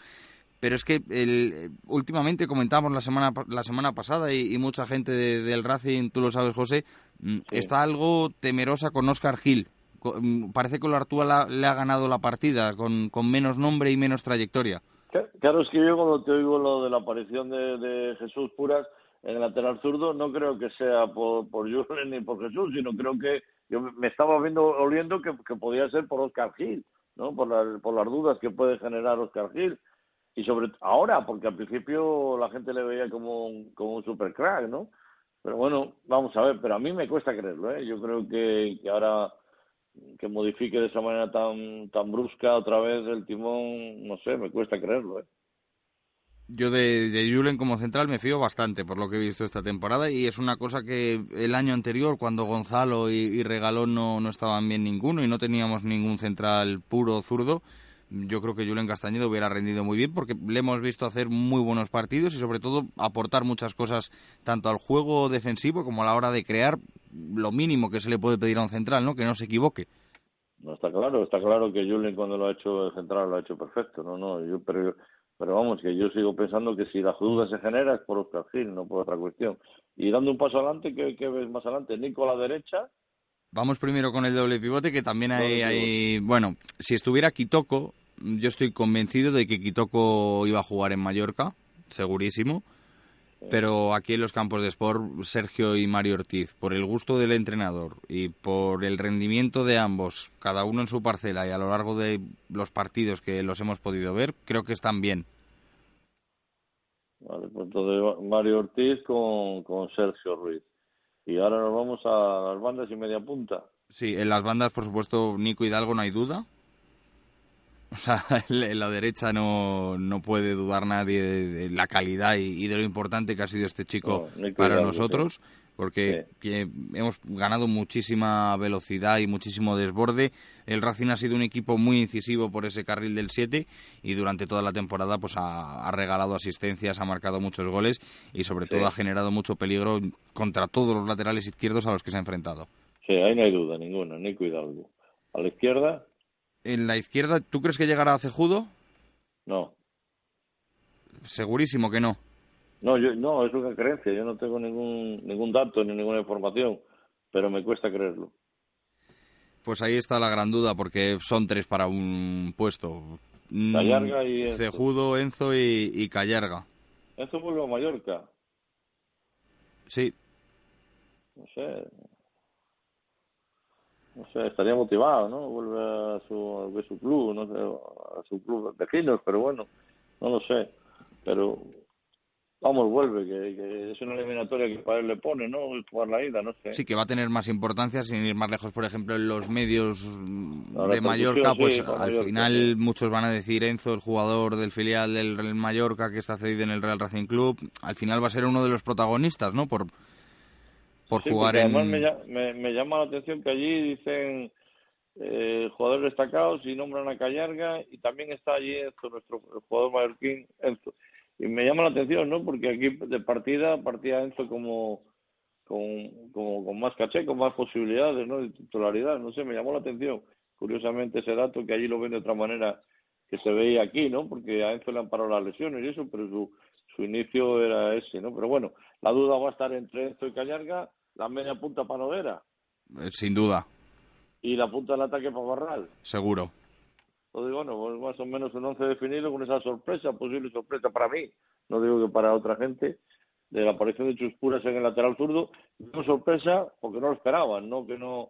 pero es que el, últimamente comentábamos la semana la semana pasada y, y mucha gente de- del Racing, tú lo sabes José, mm, está algo temerosa con Oscar Gil. Mm, Parece que Artúa la- le ha ganado la partida con, con menos nombre y menos trayectoria. Claro, es que yo cuando te oigo lo de la aparición de, de Jesús Puras en el lateral zurdo, no creo que sea por, por Julen ni por Jesús, sino creo que yo me- estaba viendo oliendo que, que podía ser por Oscar Gil, ¿no? Por, las por las dudas que puede generar Oscar Gil. Y sobre ahora, porque al principio la gente le veía como un, como un super crack, ¿no? Pero bueno, vamos a ver, pero a mí me cuesta creerlo, ¿eh? Yo creo que, que ahora que modifique de esa manera tan tan brusca otra vez el timón, no sé, me cuesta creerlo, ¿eh? Yo de, de Julen como central me fío bastante por lo que he visto esta temporada y es una cosa que el año anterior, cuando Gonzalo y, y Regalón no, no estaban bien ninguno y no teníamos ningún central puro zurdo, yo creo que Julen Castañeda hubiera rendido muy bien porque le hemos visto hacer muy buenos partidos y sobre todo aportar muchas cosas tanto al juego defensivo como a la hora de crear lo mínimo que se le puede pedir a un central, ¿no? Que no se equivoque. No está claro, está claro que Julen cuando lo ha hecho el central lo ha hecho perfecto, no, no, yo pero pero vamos que yo sigo pensando que si la duda se genera es por Oscar Gil, no por otra cuestión. Y dando un paso adelante, ¿qué, qué ves más adelante? Nico a la derecha, Vamos primero con el doble pivote, que también hay, hay- Bueno, si estuviera Kitoko, yo estoy convencido de que Kitoko iba a jugar en Mallorca, segurísimo. Pero aquí en los campos de Sport, Sergio y Mario Ortiz, por el gusto del entrenador y por el rendimiento de ambos, cada uno en su parcela y a lo largo de los partidos que los hemos podido ver, creo que están bien. vale, pues entonces Mario Ortiz con, con Sergio Ruiz. Y ahora nos vamos a las bandas y media punta. Sí, en las bandas, por supuesto, Nico Hidalgo no hay duda. O sea, en la derecha no, no puede dudar nadie de, la calidad y, de lo importante que ha sido este chico No, para Hidalgo, nosotros, porque que hemos ganado muchísima velocidad y muchísimo desborde. El Racing ha sido un equipo muy incisivo por ese carril del 7 y durante toda la temporada pues ha, ha regalado asistencias, ha marcado muchos goles y sobre todo ha generado mucho peligro contra todos los laterales izquierdos a los que se ha enfrentado. Sí, ahí no hay duda ninguna, Nico Hidalgo. A la izquierda, En la izquierda, ¿tú crees que llegará a Cejudo? no. Segurísimo que no. No, yo, no, es una creencia. Yo no tengo ningún, ningún dato ni ninguna información, pero me cuesta creerlo. Pues ahí está la gran duda, porque son tres para un puesto. Mm, Callarga y Enzo. Cejudo, Enzo y, y Callarga. Enzo vuelve a Mallorca. Sí, No sé. No sé, estaría motivado, ¿no? Vuelve a su, a su club, no sé, a su club de vecinos, pero bueno, no lo sé. Pero, vamos, vuelve, que, que es una eliminatoria que para él le pone, ¿no? Jugar la ida, no sé. sí que va a tener más importancia sin ir más lejos, por ejemplo, en los medios de Mallorca, sí, pues al Mallorca, final sí. muchos van a decir Enzo, el jugador del filial del Real Mallorca que está cedido en el Real Racing Club, al final va a ser uno de los protagonistas, ¿no? Por, por Sí, jugar en... Además me, lla- me, me llama la atención que allí dicen eh, jugadores destacados y nombran a Callarga y también está allí Enzo, nuestro el jugador mallorquín Enzo. Y me llama la atención, ¿no? Porque aquí de partida partía Enzo como con, como, con más caché, con más posibilidades, ¿no? De titularidad, no sé, me llamó la atención. Curiosamente ese dato que allí lo ven de otra manera que se veía aquí, ¿no? Porque a Enzo le han parado las lesiones y eso, pero su, su inicio era ese, ¿no? Pero bueno, la duda va a estar entre Enzo y Callarga, la media punta para Noguera eh, Sin duda, y la punta del ataque para Barral. seguro. Entonces, bueno, pues más o menos un once definido con esa sorpresa, posible sorpresa para mí, no digo que para otra gente, de la aparición de Chuspuras en el lateral zurdo. No sorpresa porque no lo esperaban, no que no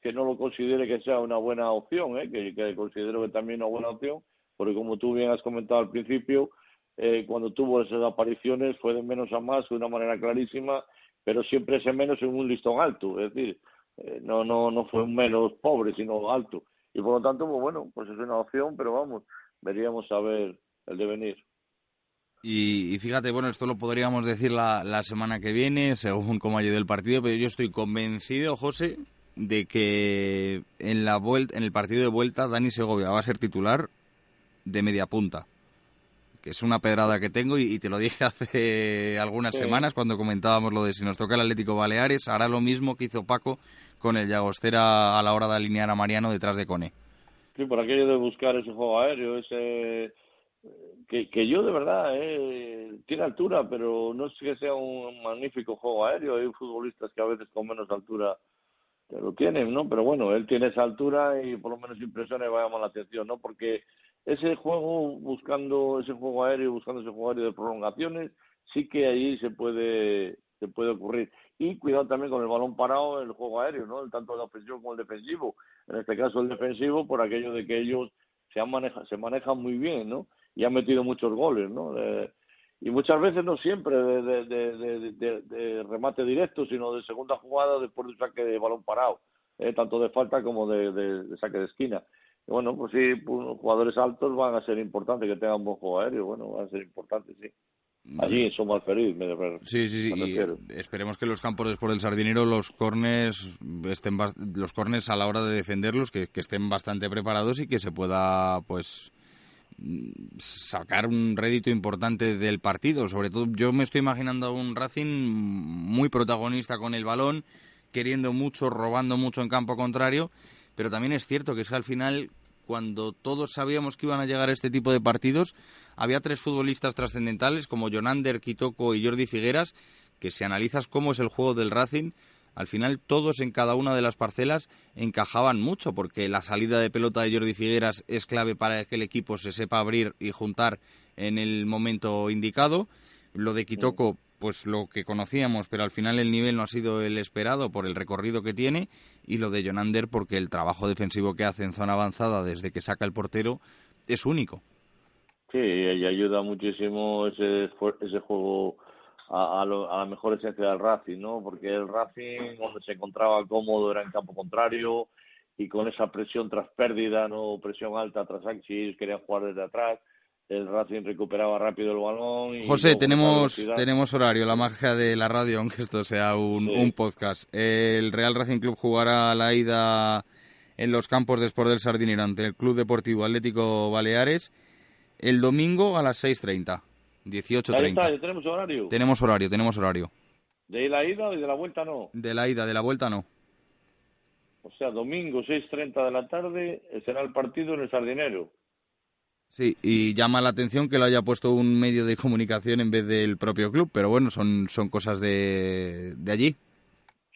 que no lo considere que sea una buena opción, ¿eh? que, que considero que también una buena opción, porque como tú bien has comentado al principio, eh, cuando tuvo esas apariciones fue de menos a más de una manera clarísima, pero siempre ese menos en un listón alto, es decir, eh, no no no fue un menos pobre, sino alto. Y por lo tanto, pues bueno, pues es una opción, pero vamos, veríamos a ver el devenir. Y, y fíjate, bueno, esto lo podríamos decir la, la semana que viene, según cómo haya ido el partido, pero yo estoy convencido, José, de que en la vuelta, en el partido de vuelta, Dani Segovia va a ser titular de media punta. Que es una pedrada que tengo y, y te lo dije hace algunas Sí. semanas cuando comentábamos lo de si nos toca el Atlético Baleares, hará lo mismo que hizo Paco con el Llagostera a la hora de alinear a Mariano detrás de Cone. Sí, por aquello de buscar ese juego aéreo, ese que, que yo de verdad eh, tiene altura, pero no es que sea un magnífico juego aéreo. Hay futbolistas que a veces con menos altura que lo tienen, ¿no? Pero bueno, él tiene esa altura y por lo menos impresiona y va a llamar la atención, ¿no? Porque ese juego, buscando ese juego aéreo, buscando ese juego aéreo de prolongaciones, sí que ahí se puede se puede ocurrir. Y cuidado también con el balón parado, el juego aéreo, ¿no? Tanto el ofensivo como el defensivo. En este caso el defensivo, por aquello de que ellos se, han maneja, se manejan muy bien, ¿no? Y han metido muchos goles, ¿no? Y muchas veces no siempre de, de, remate directo, sino de segunda jugada después de un saque de balón parado, eh, tanto de falta como de, saque de esquina. Bueno, pues sí, pues, jugadores altos van a ser importantes que tengan buen juego aéreo, bueno, van a ser importantes, sí. Allí Somos Feliz, me refiero. Sí, sí, sí. y esperemos que los campos después del Sardinero, los corners estén los corners a la hora de defenderlos, que, que estén bastante preparados y que se pueda, pues, sacar un rédito importante del partido. Sobre todo, yo me estoy imaginando a un Racing muy protagonista con el balón, queriendo mucho, robando mucho en campo contrario, pero también es cierto que es que al final cuando todos sabíamos que iban a llegar este tipo de partidos, había tres futbolistas trascendentales como Jonander, Kitoko y Jordi Figueras, que si analizas cómo es el juego del Racing, al final todos en cada una de las parcelas encajaban mucho, porque la salida de pelota de Jordi Figueras es clave para que el equipo se sepa abrir y juntar en el momento indicado. Lo de Kitoko, pues lo que conocíamos, pero al final el nivel no ha sido el esperado por el recorrido que tiene. Y lo de Jonander, porque el trabajo defensivo que hace en zona avanzada desde que saca el portero es único. Sí, y ayuda muchísimo ese, ese juego a, a, lo- a la mejor esencia del Racing, ¿no? Porque el Racing, donde se encontraba cómodo, era en campo contrario y con esa presión tras pérdida, no presión alta tras ellos querían jugar desde atrás, el Racing recuperaba rápido el balón. Y José, tenemos, tenemos horario, la magia de la radio, aunque esto sea un, un podcast. El Real Racing Club jugará la ida en los campos de Sport del Sardinero ante el Club Deportivo Atlético Baleares el domingo a las 6.30, Ahí está, 18.30. ya tenemos horario. Tenemos horario, tenemos horario. De la ida y de la vuelta no. De la ida, de la vuelta no. O sea, domingo 6.30 de la tarde será el partido en el Sardinero. Sí, y llama la atención que lo haya puesto un medio de comunicación en vez del propio club, pero bueno, son, son cosas de, de allí.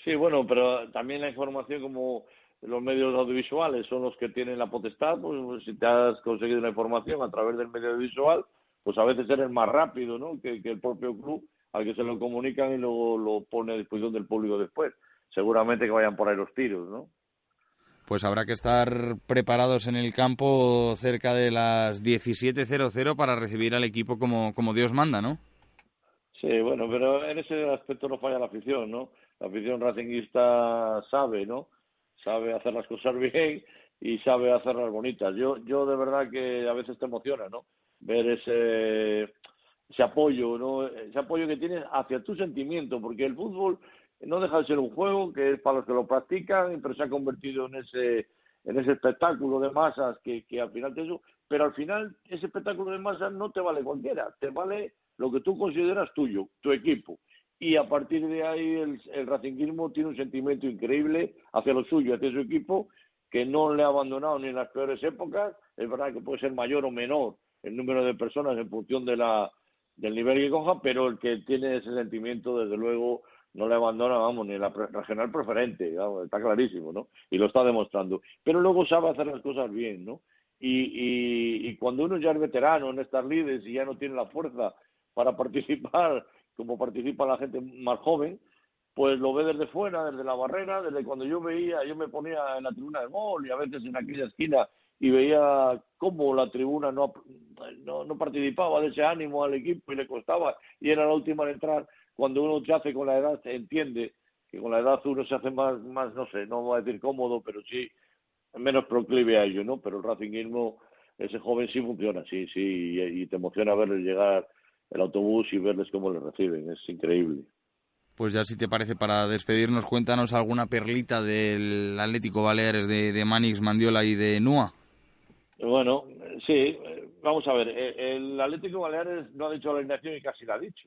Sí, bueno, pero también la información como los medios audiovisuales son los que tienen la potestad, pues si te has conseguido la información a través del medio audiovisual, pues a veces eres más rápido, ¿no? Que, que el propio club al que se lo comunican y luego lo pone a disposición del público después. Seguramente que vayan por ahí los tiros, ¿no? Pues habrá que estar preparados en el campo cerca de las 17.00 para recibir al equipo como, como Dios manda, ¿no? Sí, bueno, pero en ese aspecto no falla la afición, ¿no? La afición racinguista sabe, ¿no? Sabe hacer las cosas bien y sabe hacerlas bonitas. Yo, yo de verdad que a veces te emociona, ¿no? Ver ese, ese apoyo, ¿no? Ese apoyo que tienes hacia tu sentimiento, porque el fútbol no deja de ser un juego que es para los que lo practican, pero se ha convertido en ese en ese espectáculo de masas que, que al final te pero al final ese espectáculo de masas no te vale cualquiera, te vale lo que tú consideras tuyo, tu equipo. Y a partir de ahí el, el tiene un sentimiento increíble hacia lo suyo, hacia su equipo, que no le ha abandonado ni en las peores épocas, es verdad que puede ser mayor o menor el número de personas en función de la, del nivel que coja, pero el que tiene ese sentimiento, desde luego, no le abandona, vamos, ni la regional preferente, vamos, está clarísimo, ¿no? Y lo está demostrando. Pero luego sabe hacer las cosas bien, ¿no? Y, y, y cuando uno ya es veterano en estas lides y ya no tiene la fuerza para participar como participa la gente más joven, pues lo ve desde fuera, desde la barrera, desde cuando yo veía, yo me ponía en la tribuna del gol y a veces en aquella esquina y veía cómo la tribuna no, no, no participaba de ese ánimo al equipo y le costaba y era la última en entrar cuando uno se hace con la edad, se entiende que con la edad uno se hace más, más no sé, no voy a decir cómodo, pero sí menos proclive a ello, ¿no? Pero el racinguismo, ese joven sí funciona, sí, sí, y, y te emociona verles llegar el autobús y verles cómo les reciben, es increíble. Pues ya si te parece, para despedirnos, cuéntanos alguna perlita del Atlético Baleares de, de Manix, Mandiola y de Nua. Bueno, sí, vamos a ver, el Atlético Baleares no ha dicho la alineación y casi la ha dicho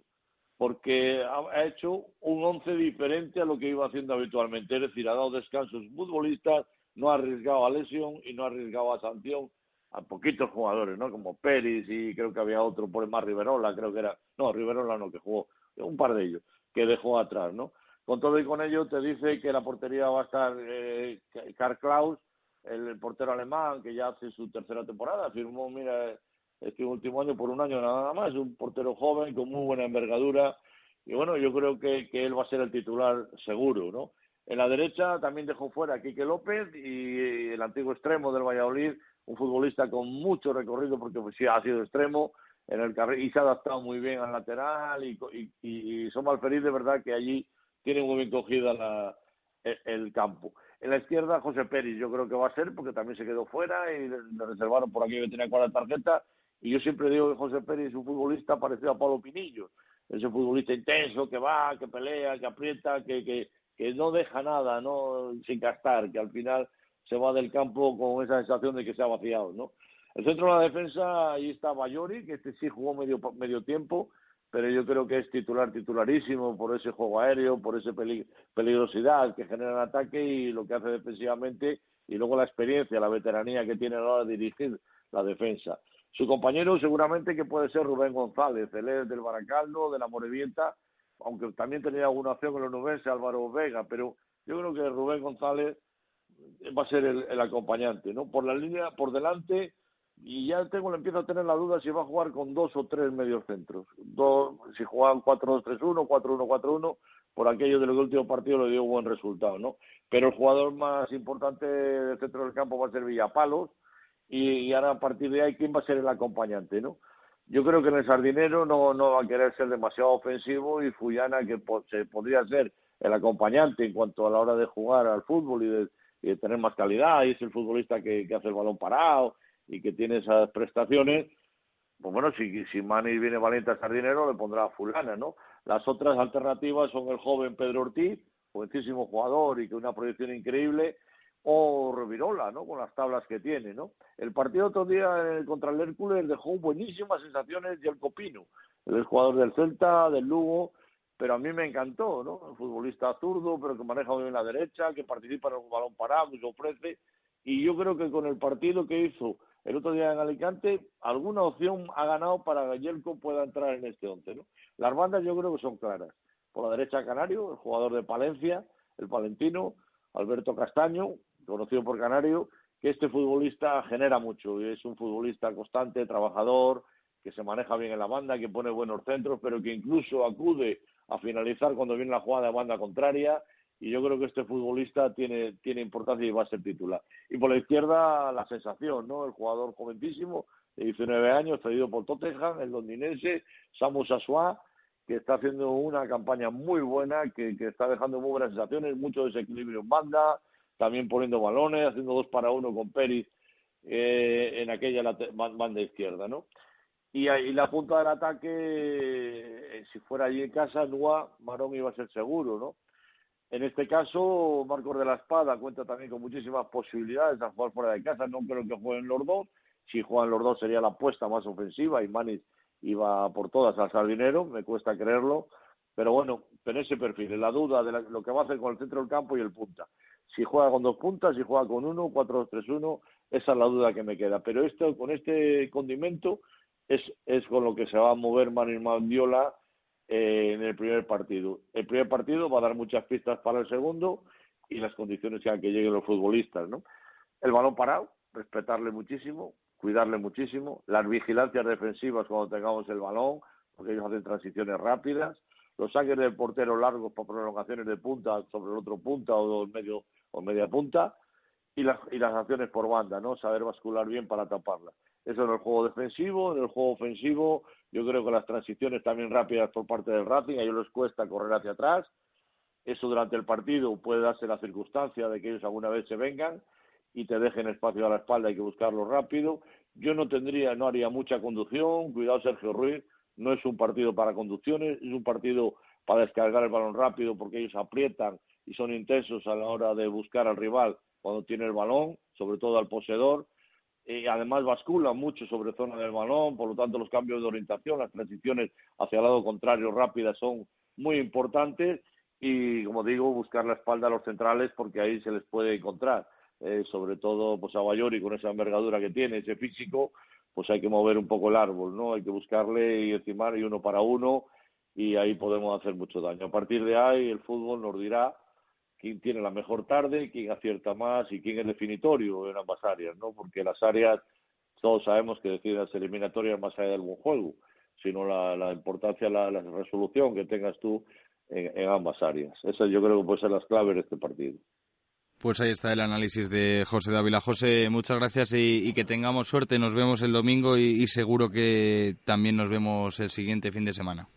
porque ha hecho un once diferente a lo que iba haciendo habitualmente, es decir, ha dado descansos futbolistas, no ha arriesgado a lesión y no ha arriesgado a sanción a poquitos jugadores, ¿no? Como Pérez y creo que había otro por el más Riverola, creo que era, no, Riverola no, que jugó, un par de ellos, que dejó atrás, ¿no? Con todo y con ello te dice que la portería va a estar eh, Karl Klaus, el portero alemán, que ya hace su tercera temporada, firmó, mira, este último año por un año nada más, un portero joven con muy buena envergadura y bueno, yo creo que, que él va a ser el titular seguro, ¿no? En la derecha también dejó fuera a Quique López y el antiguo extremo del Valladolid, un futbolista con mucho recorrido porque pues, sí ha sido extremo en el y se ha adaptado muy bien al lateral y, y, y, y Somos de verdad que allí tiene muy bien cogida la, el, el campo. En la izquierda, José Pérez, yo creo que va a ser, porque también se quedó fuera y le, reservaron por aquí que tenía cuatro tarjeta y yo siempre digo que José Pérez es un futbolista parecido a Pablo Pinillo, ese futbolista intenso que va, que pelea, que aprieta, que, que, que no deja nada, no sin gastar, que al final se va del campo con esa sensación de que se ha vaciado, ¿no? El centro de la defensa, ahí está Bayori, que este sí jugó medio, medio tiempo, pero yo creo que es titular, titularísimo por ese juego aéreo, por esa peligrosidad que genera el ataque y lo que hace defensivamente, y luego la experiencia, la veteranía que tiene a la hora de dirigir la defensa. Su compañero seguramente que puede ser Rubén González, él es del Baracaldo, de la Morevienta, aunque también tenía alguna acción con los nubense, Álvaro Vega, pero yo creo que Rubén González va a ser el, el, acompañante, ¿no? Por la línea, por delante, y ya tengo, empiezo a tener la duda si va a jugar con dos o tres mediocentros. Dos, si juegan 4-2-3-1, 4-1-4-1, por aquello del último partido le dio un buen resultado, ¿no? Pero el jugador más importante del centro del campo va a ser Villapalos, y, y, ahora a partir de ahí, ¿quién va a ser el acompañante, no? Yo creo que en el Sardinero no, no va a querer ser demasiado ofensivo y Fuyana, que po se podría ser el acompañante en cuanto a la hora de jugar al fútbol y de, y de tener más calidad, y es el futbolista que, que, hace el balón parado y que tiene esas prestaciones, pues bueno, si, si Mani viene valiente al Sardinero, le pondrá a Fulana, ¿no? Las otras alternativas son el joven Pedro Ortiz, jovencísimo jugador y que una proyección increíble, o Revirola, ¿no? Con las tablas que tiene, ¿no? El partido otro día eh, contra el Hércules dejó buenísimas sensaciones y el Copino, el jugador del Celta, del Lugo, pero a mí me encantó, ¿no? Un futbolista zurdo, pero que maneja bien la derecha, que participa en un balón parado, que ofrece, y yo creo que con el partido que hizo el otro día en Alicante, alguna opción ha ganado para que Yelko pueda entrar en este once, ¿no? Las bandas yo creo que son claras. Por la derecha Canario, el jugador de Palencia, el palentino, Alberto Castaño, conocido por Canario, que este futbolista genera mucho es un futbolista constante, trabajador, que se maneja bien en la banda, que pone buenos centros, pero que incluso acude a finalizar cuando viene la jugada de banda contraria y yo creo que este futbolista tiene, tiene importancia y va a ser titular. Y por la izquierda la sensación, ¿no? El jugador jovencísimo de 19 años, traído por Tottenham, el londinense, Samu Sasua, que está haciendo una campaña muy buena, que, que está dejando muy buenas sensaciones, mucho desequilibrio en banda, también poniendo balones, haciendo dos para uno con Pérez eh, en aquella banda izquierda, ¿no? Y ahí la punta del ataque, eh, si fuera allí en casa, Nua, Marón iba a ser seguro, ¿no? En este caso, Marcos de la Espada cuenta también con muchísimas posibilidades de jugar fuera de casa. No creo que jueguen los dos. Si juegan los dos sería la apuesta más ofensiva y Manis iba por todas al sardinero. Me cuesta creerlo. Pero bueno, en ese perfil, la duda de la- lo que va a hacer con el centro del campo y el punta. Si juega con dos puntas, si juega con uno, 4-2-3-1, esa es la duda que me queda. Pero esto, con este condimento es, es con lo que se va a mover Manis Mandiola eh, en el primer partido. El primer partido va a dar muchas pistas para el segundo y las condiciones que que lleguen los futbolistas, ¿no? El balón parado, respetarle muchísimo, cuidarle muchísimo, las vigilancias defensivas cuando tengamos el balón, porque ellos hacen transiciones rápidas, los saques del portero largos para prolongaciones de punta sobre el otro punta o medio o media punta y las y las acciones por banda, ¿no? Saber bascular bien para taparla. Eso en el juego defensivo, en el juego ofensivo, yo creo que las transiciones también rápidas por parte del Racing, a ellos les cuesta correr hacia atrás. Eso durante el partido puede darse la circunstancia de que ellos alguna vez se vengan y te dejen espacio a la espalda, hay que buscarlo rápido. Yo no tendría, no haría mucha conducción, cuidado Sergio Ruiz, no es un partido para conducciones, es un partido para descargar el balón rápido porque ellos aprietan y son intensos a la hora de buscar al rival cuando tiene el balón, sobre todo al poseedor. Y además basculan mucho sobre zona del balón, por lo tanto los cambios de orientación, las transiciones hacia el lado contrario rápidas son muy importantes y como digo buscar la espalda a los centrales porque ahí se les puede encontrar. Eh, sobre todo pues a Bayori con esa envergadura que tiene ese físico pues hay que mover un poco el árbol no hay que buscarle y encimar y uno para uno y ahí podemos hacer mucho daño. A partir de ahí el fútbol nos dirá quién tiene la mejor tarde, quién acierta más y quién es definitorio en ambas áreas, ¿no? Porque las áreas, todos sabemos que deciden las eliminatorias más allá del buen juego, sino la, la importancia, la, la resolución que tengas tú en, ambas áreas. Esas yo creo que pueden ser las claves de este partido. Pues ahí está el análisis de José Dávila. José, muchas gracias y, que tengamos suerte. Nos vemos el domingo y seguro que también nos vemos el siguiente fin de semana.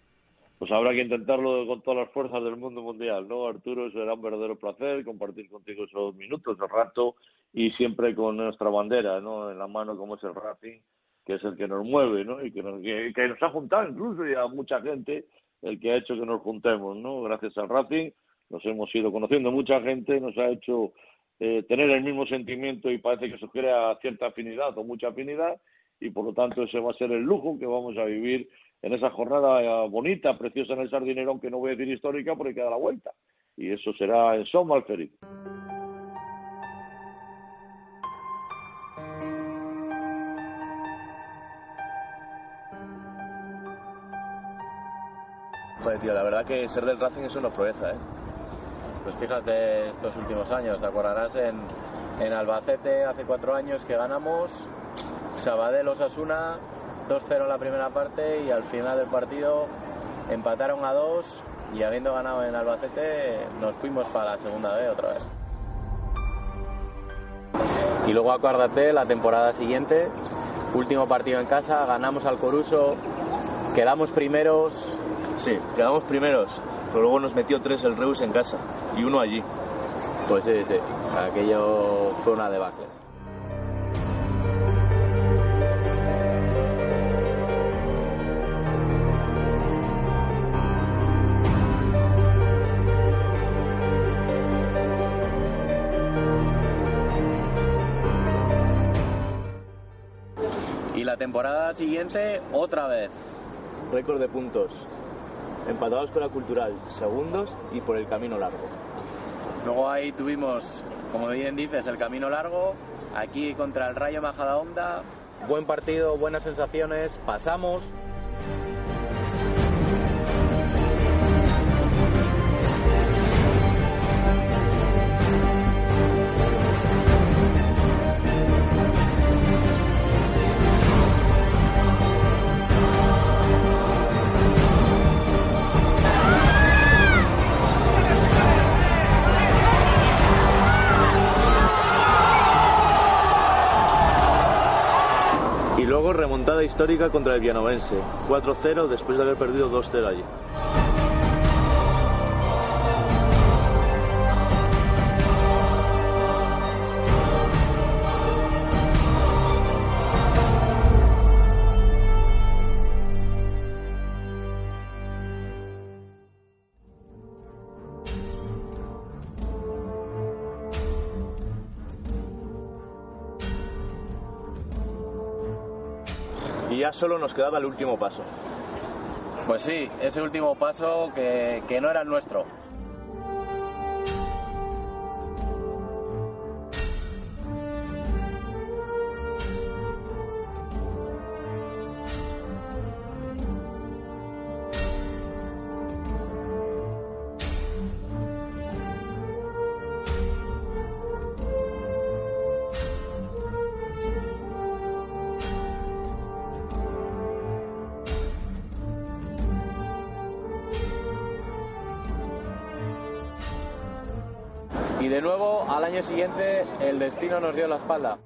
Pues habrá que intentarlo con todas las fuerzas del mundo mundial, ¿no? Arturo, será un verdadero placer compartir contigo esos minutos, el rato, y siempre con nuestra bandera, ¿no? En la mano como es el Racing, que es el que nos mueve, ¿no? Y que nos, que, que nos ha juntado incluso y a mucha gente, el que ha hecho que nos juntemos, ¿no? Gracias al Racing nos hemos ido conociendo mucha gente, nos ha hecho eh, tener el mismo sentimiento y parece que se crea cierta afinidad o mucha afinidad y por lo tanto ese va a ser el lujo que vamos a vivir en esa jornada eh, bonita, preciosa en el Sardinero, aunque no voy a decir histórica porque queda la vuelta. Y eso será en Son Malferic. Joder, tío, la verdad que ser del Racing es una proeza, ¿eh? Pues fíjate estos últimos años, te acordarás en, en Albacete hace cuatro años que ganamos, Sabadell Osasuna, 2-0 en la primera parte y al final del partido empataron a 2 y habiendo ganado en Albacete nos fuimos para la segunda vez otra vez. Y luego acuérdate, la temporada siguiente, último partido en casa, ganamos al Coruso, quedamos primeros. Sí, quedamos primeros, pero luego nos metió tres el Reus en casa y uno allí. Pues sí, sí, aquello fue una debacle. Temporada siguiente, otra vez. Récord de puntos. Empatados con la Cultural, segundos y por el camino largo. Luego ahí tuvimos, como bien dices, el camino largo. aquí contra el Rayo Majadahonda. Buen partido, buenas sensaciones, pasamos. Remontada histórica contra el Vianovense. 4-0 después de haber perdido 2-0 allí. Solo nos quedaba el último paso. Pues sí, ese último paso que, que no era el nuestro. Año siguiente, el destino nos dio la espalda.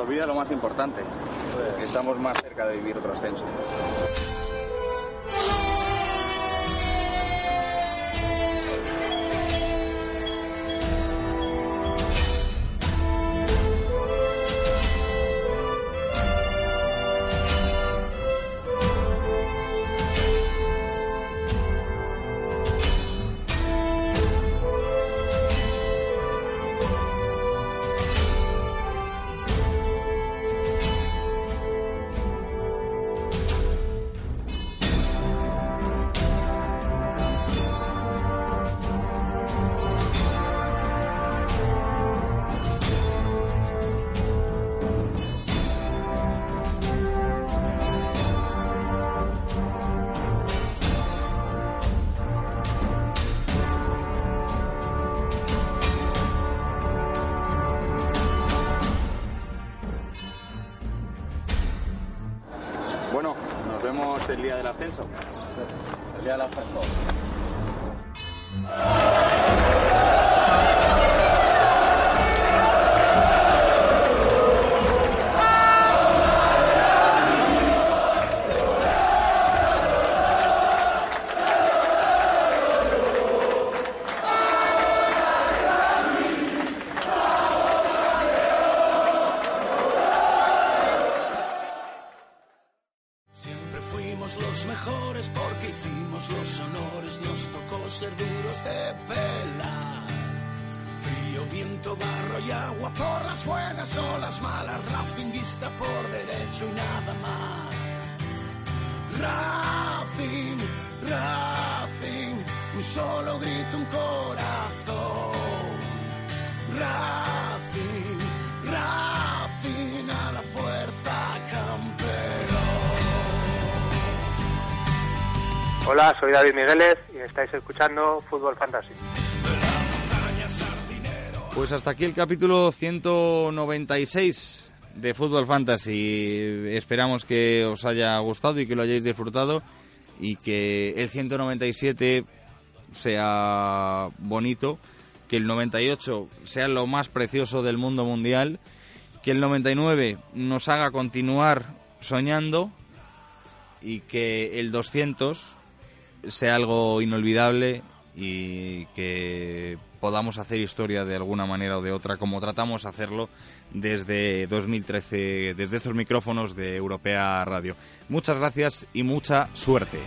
Olvida lo más importante, que estamos más cerca de vivir otro ascenso. David Migueles y estáis escuchando Fútbol Fantasy. Pues hasta aquí el capítulo 196 de Fútbol Fantasy. Esperamos que os haya gustado y que lo hayáis disfrutado y que el 197 sea bonito, que el 98 sea lo más precioso del mundo mundial, que el 99 nos haga continuar soñando y que el 200 sea algo inolvidable y que podamos hacer historia de alguna manera o de otra, como tratamos de hacerlo desde 2013, desde estos micrófonos de Europea Radio. Muchas gracias y mucha suerte.